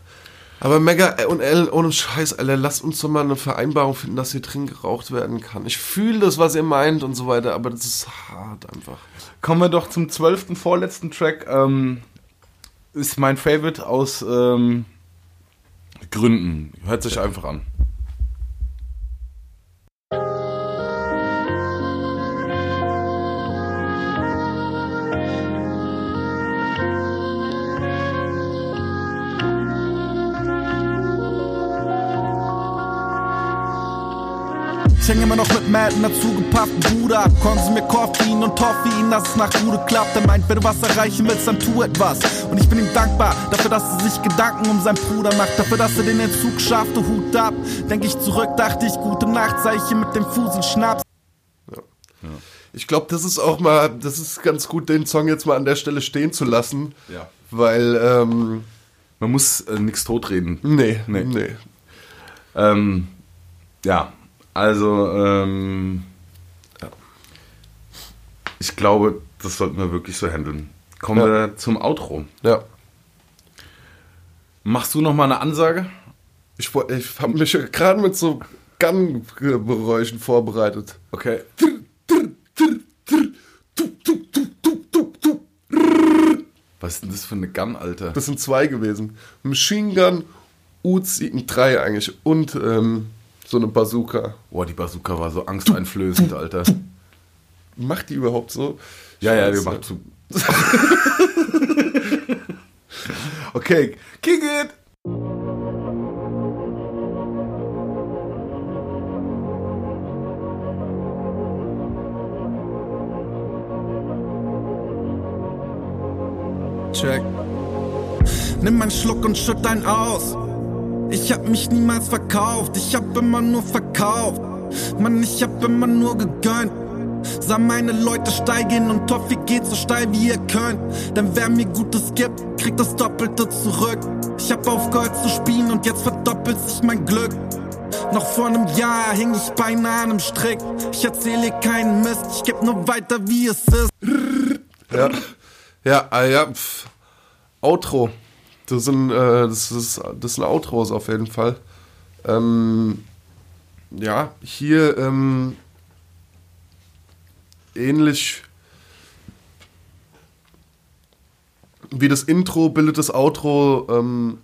Aber Mega und L, ohne Scheiß, Alter, lasst uns doch mal eine Vereinbarung finden, dass hier drin geraucht werden kann. Ich fühle das, was ihr meint und so weiter, aber das ist hart einfach. Kommen wir doch zum zwölften, vorletzten Track. Ähm, ist mein Favorite aus ähm, Gründen. Hört sich einfach an. Ich häng immer noch mit Madden dazu gepackten Bruder ab. Konsumier Koffein und Toffein, dass es nach Bude klappt. Er meint, wenn du was erreichen willst, dann tu etwas. Und ich bin ihm dankbar dafür, dass er sich Gedanken um seinen Bruder macht. Dafür, dass er den Entzug schaffte, Hut ab. Denk ich zurück, dachte ich, gute Nacht, sei ich hier mit dem Fusel Schnaps. Ich glaube, das ist auch mal, das ist ganz gut, den Song jetzt mal an der Stelle stehen zu lassen. Ja. Weil, ähm, Man muss äh, nichts totreden. nee, Nee. nee. Ähm, ja, also ähm, ja. ich glaube, das sollten wir wirklich so handeln. Kommen Ja. wir zum Outro. Ja. Machst du noch mal eine Ansage? Ich, ich habe mich gerade mit so Gun-Geräuschen vorbereitet. Okay. Was ist denn das für eine Gun, Alter? Das sind zwei gewesen. Machine Gun, Uzi, drei eigentlich. Und ähm, so eine Bazooka. Boah, die Bazooka war so angsteinflößend, Alter. Macht die überhaupt so? Ja, ja, die Scheiße. macht zu. okay, kick it! Check. Nimm einen Schluck und schütt ein aus. Ich hab mich niemals verkauft, ich hab immer nur verkauft. Mann, ich hab immer nur gegönnt. Sah meine Leute steigen und Toffee geht so steil wie ihr könnt. Denn wer mir Gutes gibt, kriegt das Doppelte zurück. Ich hab aufgehört zu spielen und jetzt verdoppelt sich mein Glück. Noch vor einem Jahr hing ich beinahe an einem Strick. Ich erzähle keinen Mist, ich geb nur weiter wie es ist. Ja, ja, ah, ja. Pff. Outro. Das sind, äh, das, ist, das sind Outros auf jeden Fall. Ähm, ja, hier ähm, ähnlich wie das Intro bildet das Outro. Ähm,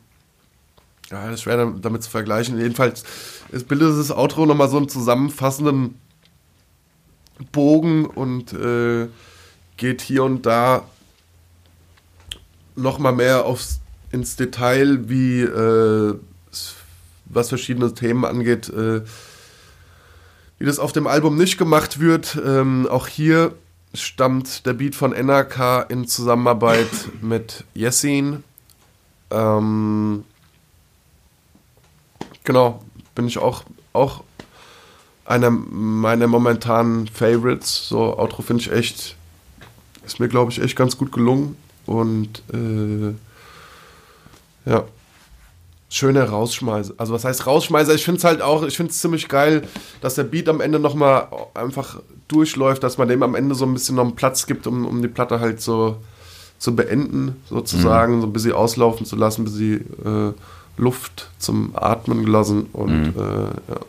ja, das ist schwer damit zu vergleichen. Jedenfalls es bildet das Outro nochmal so einen zusammenfassenden Bogen und äh, geht hier und da noch mal mehr aufs, ins Detail, wie äh, was verschiedene Themen angeht, äh, wie das auf dem Album nicht gemacht wird. Ähm, auch hier stammt der Beat von NRK in Zusammenarbeit mit Yessin. Ähm, genau, bin ich auch, auch einer meiner momentanen Favorites. So, Outro finde ich echt, ist mir, glaube ich, echt ganz gut gelungen. Und äh, ja, schöner Rausschmeißer. Also was heißt Rausschmeißer? Ich finde es halt auch, ich finde es ziemlich geil, dass der Beat am Ende nochmal einfach durchläuft, dass man dem am Ende so ein bisschen noch einen Platz gibt, um, um die Platte halt so zu beenden, sozusagen, so ein bisschen auslaufen zu lassen, ein bisschen äh, Luft zum Atmen gelassen und äh, ja.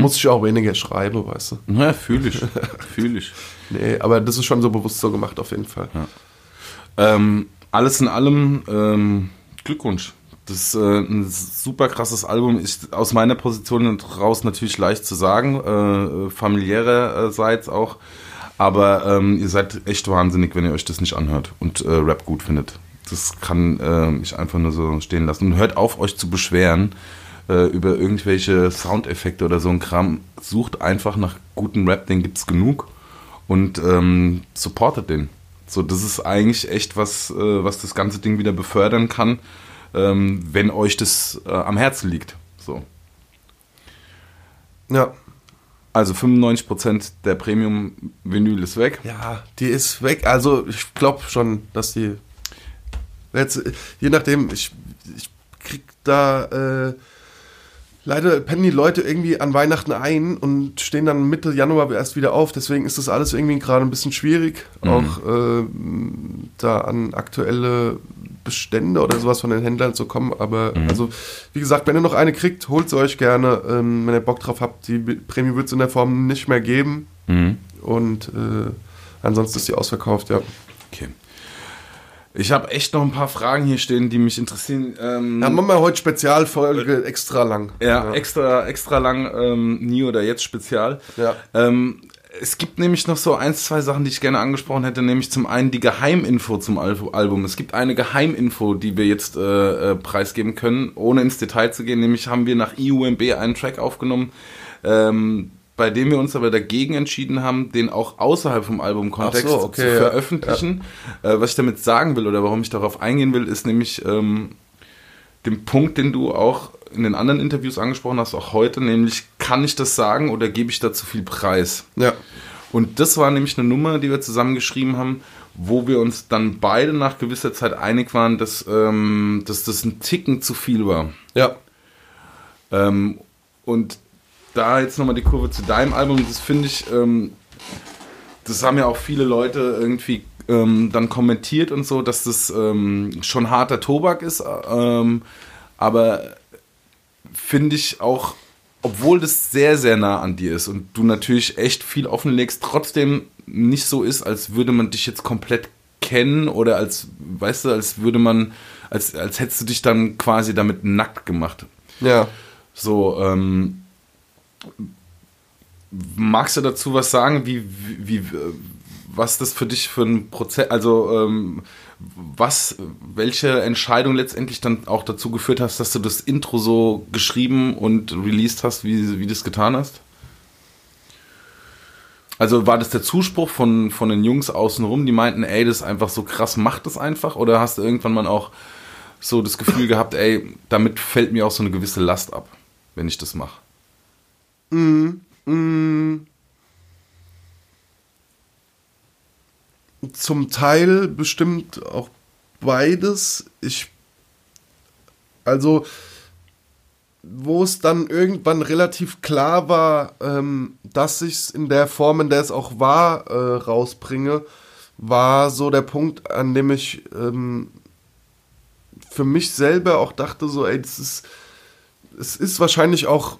Muss ich auch weniger schreiben, weißt du. Na, fühle ich. fühle ich. Nee, aber das ist schon so bewusst so gemacht, auf jeden Fall. Ähm, alles in allem ähm, Glückwunsch. Das ist äh, ein super krasses Album. Ist aus meiner Position raus natürlich leicht zu sagen, äh, familiärerseits auch. Aber ähm, ihr seid echt wahnsinnig, wenn ihr euch das nicht anhört und äh, Rap gut findet. Das kann äh, ich einfach nur so stehen lassen. Und hört auf, euch zu beschweren äh, über irgendwelche Soundeffekte oder so ein Kram. Sucht einfach nach guten Rap, den gibt's genug und ähm, supportet den. So, das ist eigentlich echt was, äh, was das ganze Ding wieder befördern kann, ähm, wenn euch das äh, am Herzen liegt. So. Ja. Also 95% der Premium-Vinyl ist weg. Ja, die ist weg. Also ich glaube schon, dass die jetzt, je nachdem, ich, ich krieg da äh, leider pennen die Leute irgendwie an Weihnachten ein und stehen dann Mitte Januar erst wieder auf. Deswegen ist das alles irgendwie gerade ein bisschen schwierig, Mhm. auch äh, da an aktuelle Bestände oder sowas von den Händlern zu kommen. Aber Mhm. also, wie gesagt, wenn ihr noch eine kriegt, holt sie euch gerne. Ähm, wenn ihr Bock drauf habt, die Prämie wird es in der Form nicht mehr geben. Mhm. Und äh, ansonsten ist die ausverkauft, ja. Okay. Ich habe echt noch ein paar Fragen hier stehen, die mich interessieren. Ähm, Dann machen wir heute Spezialfolge extra lang. ja, extra, extra lang, ähm, nie oder jetzt Spezial. Ja. Ähm, es gibt nämlich noch so ein, zwei Sachen, die ich gerne angesprochen hätte, nämlich zum einen die Geheiminfo zum Al Album. Es gibt eine Geheiminfo, die wir jetzt äh, äh, preisgeben können, ohne ins Detail zu gehen. Nämlich haben wir nach IUMB einen Track aufgenommen, ähm, bei dem wir uns aber dagegen entschieden haben, den auch außerhalb vom Albumkontext so, okay, zu ja. veröffentlichen. Äh, was ich damit sagen will oder warum ich darauf eingehen will, ist nämlich ähm, den Punkt, den du auch in den anderen Interviews angesprochen hast, auch heute, nämlich kann ich das sagen oder gebe ich da zu viel Preis? Ja. Und das war nämlich eine Nummer, die wir zusammengeschrieben haben, wo wir uns dann beide nach gewisser Zeit einig waren, dass, ähm, dass das ein Ticken zu viel war. Ja. Ähm, und da jetzt nochmal die Kurve zu deinem Album, das finde ich, ähm, das haben ja auch viele Leute irgendwie ähm, dann kommentiert und so, dass das ähm, schon harter Tobak ist, ähm, aber finde ich auch, obwohl das sehr, sehr nah an dir ist und du natürlich echt viel offenlegst, trotzdem nicht so ist, als würde man dich jetzt komplett kennen oder als, weißt du, als würde man, als, als hättest du dich dann quasi damit nackt gemacht. Ja. So, ähm, magst du dazu was sagen, wie, wie, was das für dich für ein Prozess, also ähm, was, welche Entscheidung letztendlich dann auch dazu geführt hast, dass du das Intro so geschrieben und released hast, wie, wie du es getan hast? Also war das der Zuspruch von, von den Jungs außenrum, die meinten, ey, das ist einfach so krass, mach das einfach? Oder hast du irgendwann mal auch so das Gefühl gehabt, ey, damit fällt mir auch so eine gewisse Last ab, wenn ich das mache? Zum Teil bestimmt auch beides. Ich. Also, wo es dann irgendwann relativ klar war, ähm, dass ich es in der Form, in der es auch war, äh, rausbringe, war so der Punkt, an dem ich ähm, für mich selber auch dachte, so, ey, das ist, es ist wahrscheinlich auch,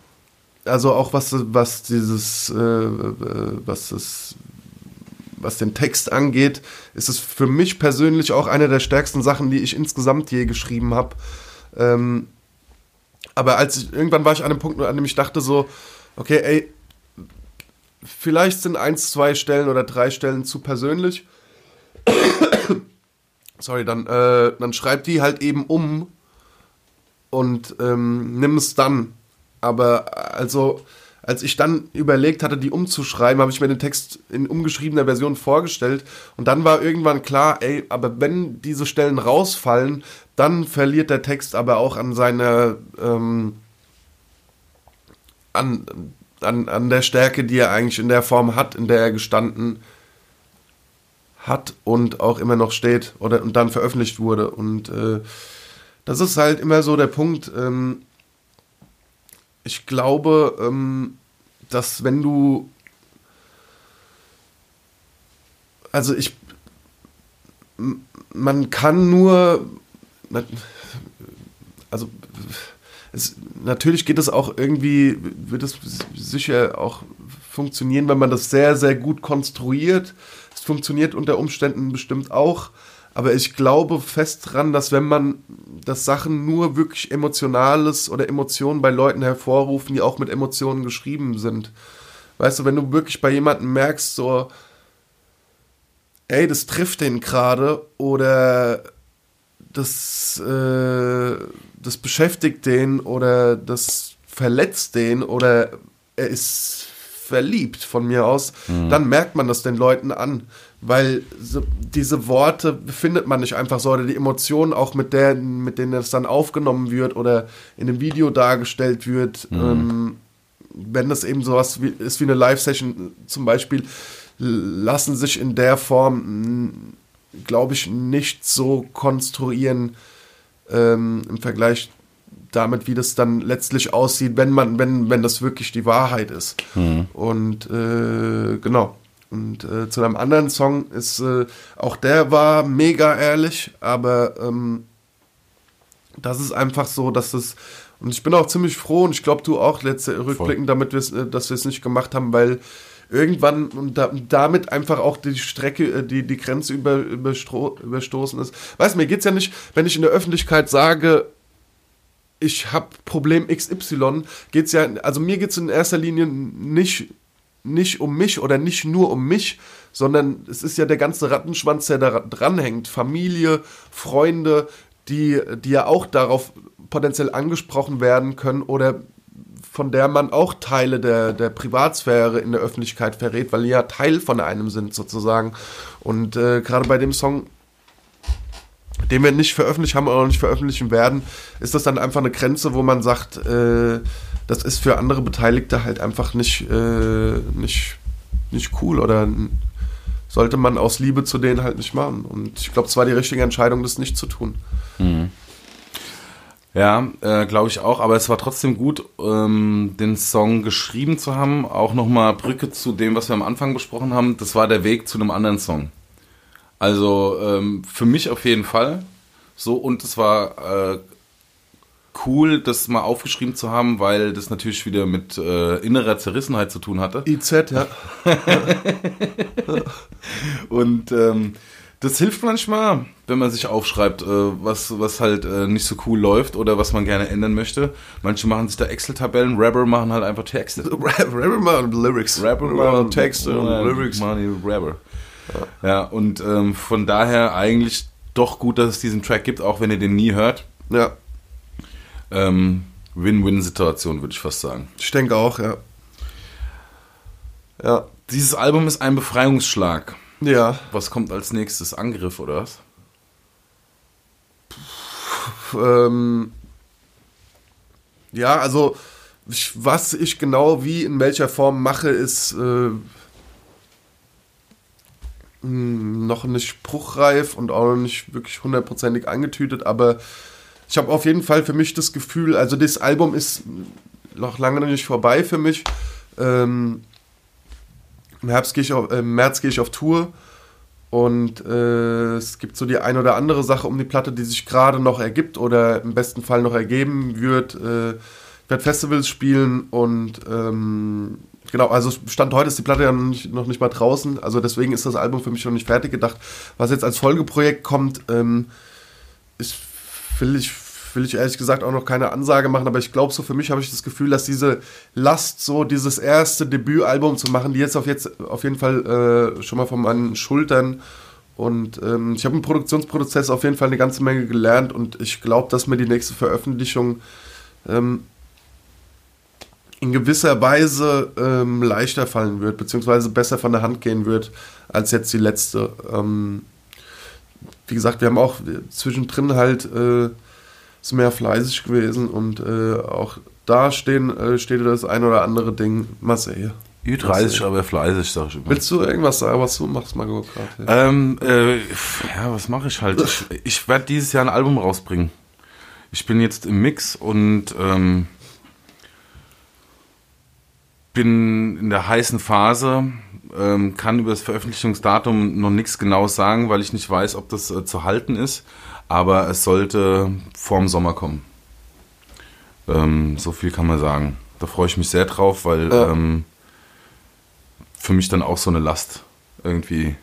also auch was, was dieses, äh, äh, was das was den Text angeht, ist es für mich persönlich auch eine der stärksten Sachen, die ich insgesamt je geschrieben habe. Ähm, aber als ich, irgendwann war ich an einem Punkt, an dem ich dachte so, okay, ey, vielleicht sind eins, zwei Stellen oder drei Stellen zu persönlich. Sorry, dann, äh, dann schreib die halt eben um und ähm, nimm es dann. Aber also, als ich dann überlegt hatte, die umzuschreiben, habe ich mir den Text in umgeschriebener Version vorgestellt und dann war irgendwann klar, ey, aber wenn diese Stellen rausfallen, dann verliert der Text aber auch an seiner ähm, an, an, an der Stärke, die er eigentlich in der Form hat, in der er gestanden hat und auch immer noch steht oder und dann veröffentlicht wurde. Und äh, das ist halt immer so der Punkt. Ähm, ich glaube, ähm, dass wenn du. Also ich. Man kann nur. Also. Es, natürlich geht es auch irgendwie, wird es sicher auch funktionieren, wenn man das sehr, sehr gut konstruiert. Es funktioniert unter Umständen bestimmt auch. Aber ich glaube fest dran, dass wenn man, dass Sachen nur wirklich Emotionales oder Emotionen bei Leuten hervorrufen, die auch mit Emotionen geschrieben sind. Weißt du, wenn du wirklich bei jemandem merkst, so, ey, das trifft den gerade oder das, äh, das beschäftigt den oder das verletzt den oder er ist verliebt von mir aus, dann merkt man das den Leuten an, weil diese Worte findet man nicht einfach so oder die Emotionen auch mit der, mit denen es dann aufgenommen wird oder in einem Video dargestellt wird, ähm, wenn das eben sowas wie, ist wie eine Live-Session zum Beispiel, lassen sich in der Form, glaube ich, nicht so konstruieren ähm, im Vergleich damit, wie das dann letztlich aussieht, wenn man, wenn, wenn das wirklich die Wahrheit ist. Und äh, genau. Und äh, zu einem anderen Song ist, äh, auch der war mega ehrlich, aber ähm, das ist einfach so, dass es, und ich bin auch ziemlich froh und ich glaube du auch, letzte rückblickend, damit wir's, äh, dass wir es nicht gemacht haben, weil irgendwann und da, damit einfach auch die Strecke, äh, die, die Grenze über, überstro, überstoßen ist. Weißt du, mir geht's ja nicht, wenn ich in der Öffentlichkeit sage, ich habe Problem XY, geht's ja, also mir geht's in erster Linie nicht, nicht um mich oder nicht nur um mich, sondern es ist ja der ganze Rattenschwanz, der da dranhängt. Familie, Freunde, die, die ja auch darauf potenziell angesprochen werden können oder von der man auch Teile der, der Privatsphäre in der Öffentlichkeit verrät, weil die ja Teil von einem sind sozusagen. Und äh, gerade bei dem Song den wir nicht veröffentlicht haben oder auch nicht veröffentlichen werden, ist das dann einfach eine Grenze, wo man sagt, äh, das ist für andere Beteiligte halt einfach nicht, äh, nicht, nicht cool oder sollte man aus Liebe zu denen halt nicht machen. Und ich glaube, es war die richtige Entscheidung, das nicht zu tun. Ja, äh, glaube ich auch, aber es war trotzdem gut, ähm, den Song geschrieben zu haben. Auch nochmal Brücke zu dem, was wir am Anfang besprochen haben. Das war der Weg zu einem anderen Song. Also ähm, für mich auf jeden Fall. So, und es war äh, cool, das mal aufgeschrieben zu haben, weil das natürlich wieder mit äh, innerer Zerrissenheit zu tun hatte. IZ, ja. Und ähm, das hilft manchmal, wenn man sich aufschreibt, äh, was, was halt äh, nicht so cool läuft oder was man gerne ändern möchte. Manche machen sich da Excel-Tabellen, Rapper machen halt einfach Texte. Rapper mal Lyrics. Rapper mal Texte und Ja, Lyrics. Money Rapper. Ja, und ähm, von daher eigentlich doch gut, dass es diesen Track gibt, auch wenn ihr den nie hört. Ja, Ähm, Win-Win-Situation, würde ich fast sagen. ich denke auch, ja. Ja. Dieses Album ist ein Befreiungsschlag. Ja. Was kommt als nächstes? Angriff oder was? ähm, ja, also ich, was ich genau wie in welcher Form mache, ist äh, mh, noch nicht spruchreif und auch noch nicht wirklich hundertprozentig angetütet, aber ich habe auf jeden Fall für mich das Gefühl, also das Album ist noch lange nicht vorbei für mich. Ähm, Im Herbst gehe ich auf, äh, im März gehe ich auf Tour und äh, es gibt so die ein oder andere Sache um die Platte, die sich gerade noch ergibt oder im besten Fall noch ergeben wird. Äh, ich werde Festivals spielen und ähm, genau, also Stand heute ist die Platte ja noch nicht, noch nicht mal draußen, also deswegen ist das Album für mich noch nicht fertig gedacht. Was jetzt als Folgeprojekt kommt, ähm, ist, will ich, will ich ehrlich gesagt auch noch keine Ansage machen, aber ich glaube, so für mich habe ich das Gefühl, dass diese Last, so dieses erste Debütalbum zu machen, die jetzt auf, jetzt auf jeden Fall äh, schon mal von meinen Schultern und ähm, ich habe im Produktionsprozess auf jeden Fall eine ganze Menge gelernt und ich glaube, dass mir die nächste Veröffentlichung ähm, in gewisser Weise ähm, leichter fallen wird, beziehungsweise besser von der Hand gehen wird, als jetzt die letzte. Ähm, wie gesagt, wir haben auch zwischendrin halt äh, sind wir ja fleißig gewesen und äh, auch da stehen, äh, steht das ein oder andere Ding. Mal sehen. Ü30, aber fleißig, sag ich immer. Willst du irgendwas sagen, was du machst, Margot? gerade? Ähm, äh, ja, was mache ich halt? Ich, ich werde dieses Jahr ein Album rausbringen. Ich bin jetzt im Mix und ähm, bin in der heißen Phase, ähm, kann über das Veröffentlichungsdatum noch nichts genau sagen, weil ich nicht weiß, ob das äh, zu halten ist. Aber es sollte vorm Sommer kommen. Ähm, so viel kann man sagen. Da freue ich mich sehr drauf, weil Ja. ähm, für mich dann auch so eine Last irgendwie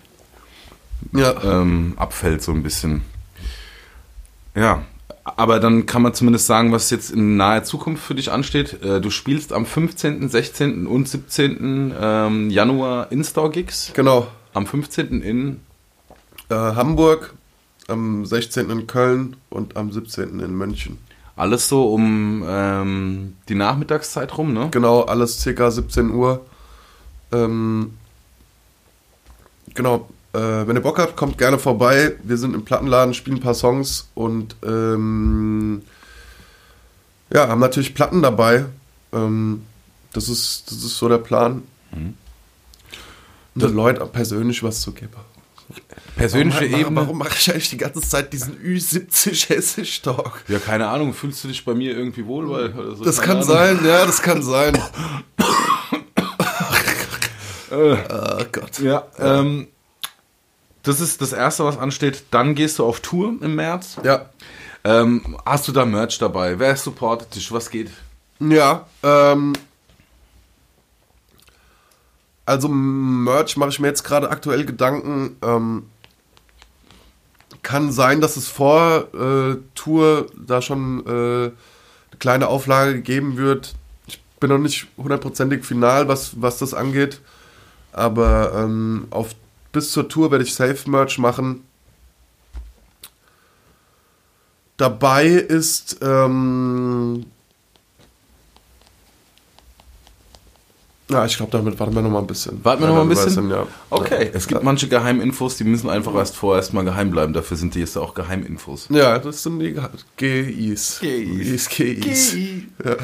Ja. ähm, abfällt so ein bisschen. Ja, aber dann kann man zumindest sagen, was jetzt in naher Zukunft für dich ansteht. Äh, du spielst am 15., 16. und 17. Ähm, Januar In-Store-Gigs. Genau. Am 15. in Äh, Hamburg, am 16. in Köln und am 17. in München. alles so um ähm, die Nachmittagszeit rum, ne? Genau, alles circa 17 Uhr. Ähm, genau, wenn ihr Bock habt, kommt gerne vorbei. Wir sind im Plattenladen, spielen ein paar Songs und ähm, ja, haben natürlich Platten dabei. Ähm, das, ist, das ist so der Plan. Mhm. Den Leuten persönlich was zu geben. Persönliche warum, Ebene. Warum mache ich eigentlich die ganze Zeit diesen Ü70 Hessisch-Talk? Ja, keine Ahnung. Fühlst du dich bei mir irgendwie wohl? Weil, so? Das kann Ahnung. sein, ja, das kann sein. oh Gott. Ja, ähm, das ist das Erste, was ansteht. Dann gehst du auf Tour im März. Ja, Ähm, hast du da Merch dabei? Wer supportet dich? Was geht? Ja, ähm, also Merch mache ich mir jetzt gerade aktuell Gedanken. Ähm, kann sein, dass es vor äh, Tour da schon äh, eine kleine Auflage gegeben wird. Ich bin noch nicht hundertprozentig final, was, was das angeht. Aber ähm, auf, bis zur Tour werde ich Safe Merch machen. Dabei ist ähm, Ja, ich glaube, damit warten wir noch mal ein bisschen. Warten wir noch mal ein Ja, bisschen? ja. Okay, es gibt manche Geheiminfos, die müssen einfach erst vorerst mal geheim bleiben. Dafür sind die jetzt auch Geheiminfos. Ja, das sind die GIs. GIs. GIs. Ja.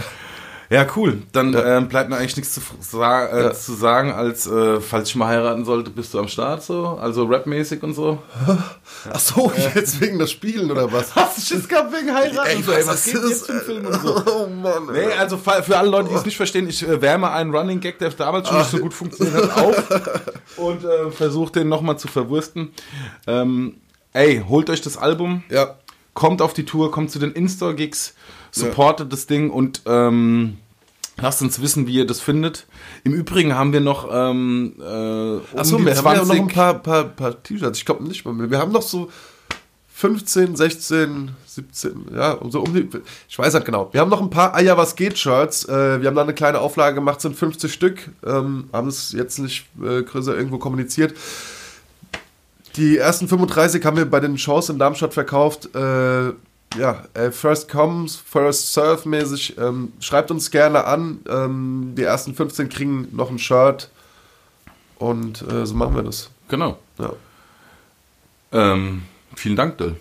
Ja, cool. Dann ähm, bleibt mir eigentlich nichts zu, sa äh, Ja. zu sagen, als äh, falls ich mal heiraten sollte, bist du am Start so, also rapmäßig und so. Ach so, jetzt wegen das Spielen oder was? Hast du Schiss gehabt wegen heiraten? so, ey, was geht ist jetzt ein Film und so? Oh Mann. Nee, also für alle Leute, die es nicht verstehen, ich äh, wärme einen Running Gag, der damals schon nicht so gut funktioniert hat, auf und äh, versuche den nochmal zu verwursten. Ähm, ey, holt euch das Album, Ja, kommt auf die Tour, kommt zu den In-Store-Gigs, supportet das Ding und ähm, lasst uns wissen, wie ihr das findet. Im Übrigen haben wir noch ähm, äh, um Achso, wir haben ja 20 noch ein paar, paar, paar T-Shirts. Ich glaube nicht mal. Wir haben noch so 15, 16, 17, ja, so um die. Ich weiß nicht genau. Wir haben noch ein paar Eier, was geht Shirts. Äh, wir haben da eine kleine Auflage gemacht, sind 50 Stück. Ähm, haben es jetzt nicht äh, größer irgendwo kommuniziert. Die ersten 35 haben wir bei den Shows in Darmstadt verkauft. Äh, ja, äh, First Comes, First Serve mäßig. Ähm, schreibt uns gerne an. Ähm, die ersten 15 kriegen noch ein Shirt. Und äh, so machen wir das. Genau. Ja, Ähm, vielen Dank, Dill.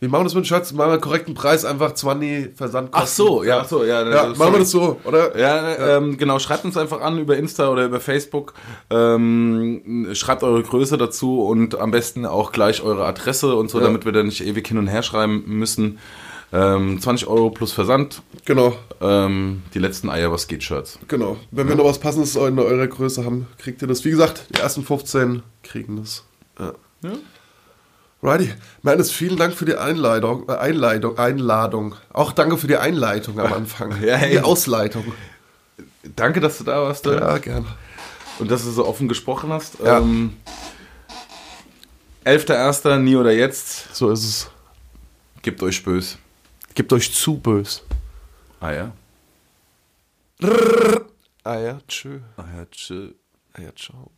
Ja, ja. Wir machen das mit Shirts, machen wir einen korrekten Preis, einfach 20 Versandkosten. Ach so, ja, ach so, ja. Ja, äh, machen wir sorry. das so, oder? Ja, Ähm, genau, schreibt uns einfach an über Insta oder über Facebook. Ähm, schreibt eure Größe dazu und am besten auch gleich eure Adresse und so, Ja. damit wir da nicht ewig hin und her schreiben müssen. Ähm, 20 Euro plus Versand. Genau, Ähm, die letzten Eier, was geht, Shirts. genau. Wenn wir noch was Passendes in eurer Größe haben, kriegt ihr das. Wie gesagt, die ersten 15 kriegen das. Ja. Ja. Righty. Meines, vielen Dank für die Einleitung, äh, Einleitung, Einladung. Auch danke für die Einleitung am Anfang. Ja, hey. Die Ausleitung. Danke, dass du da warst Dill. Ja, gerne. und dass du so offen gesprochen hast. Ja. Ähm, 11.01. Nie oder jetzt. So ist es. Gebt euch bös. Gebt euch zu bös. Ah ja. Ah ja, tschö. Ah ja, tschö. Ah ja, ciao.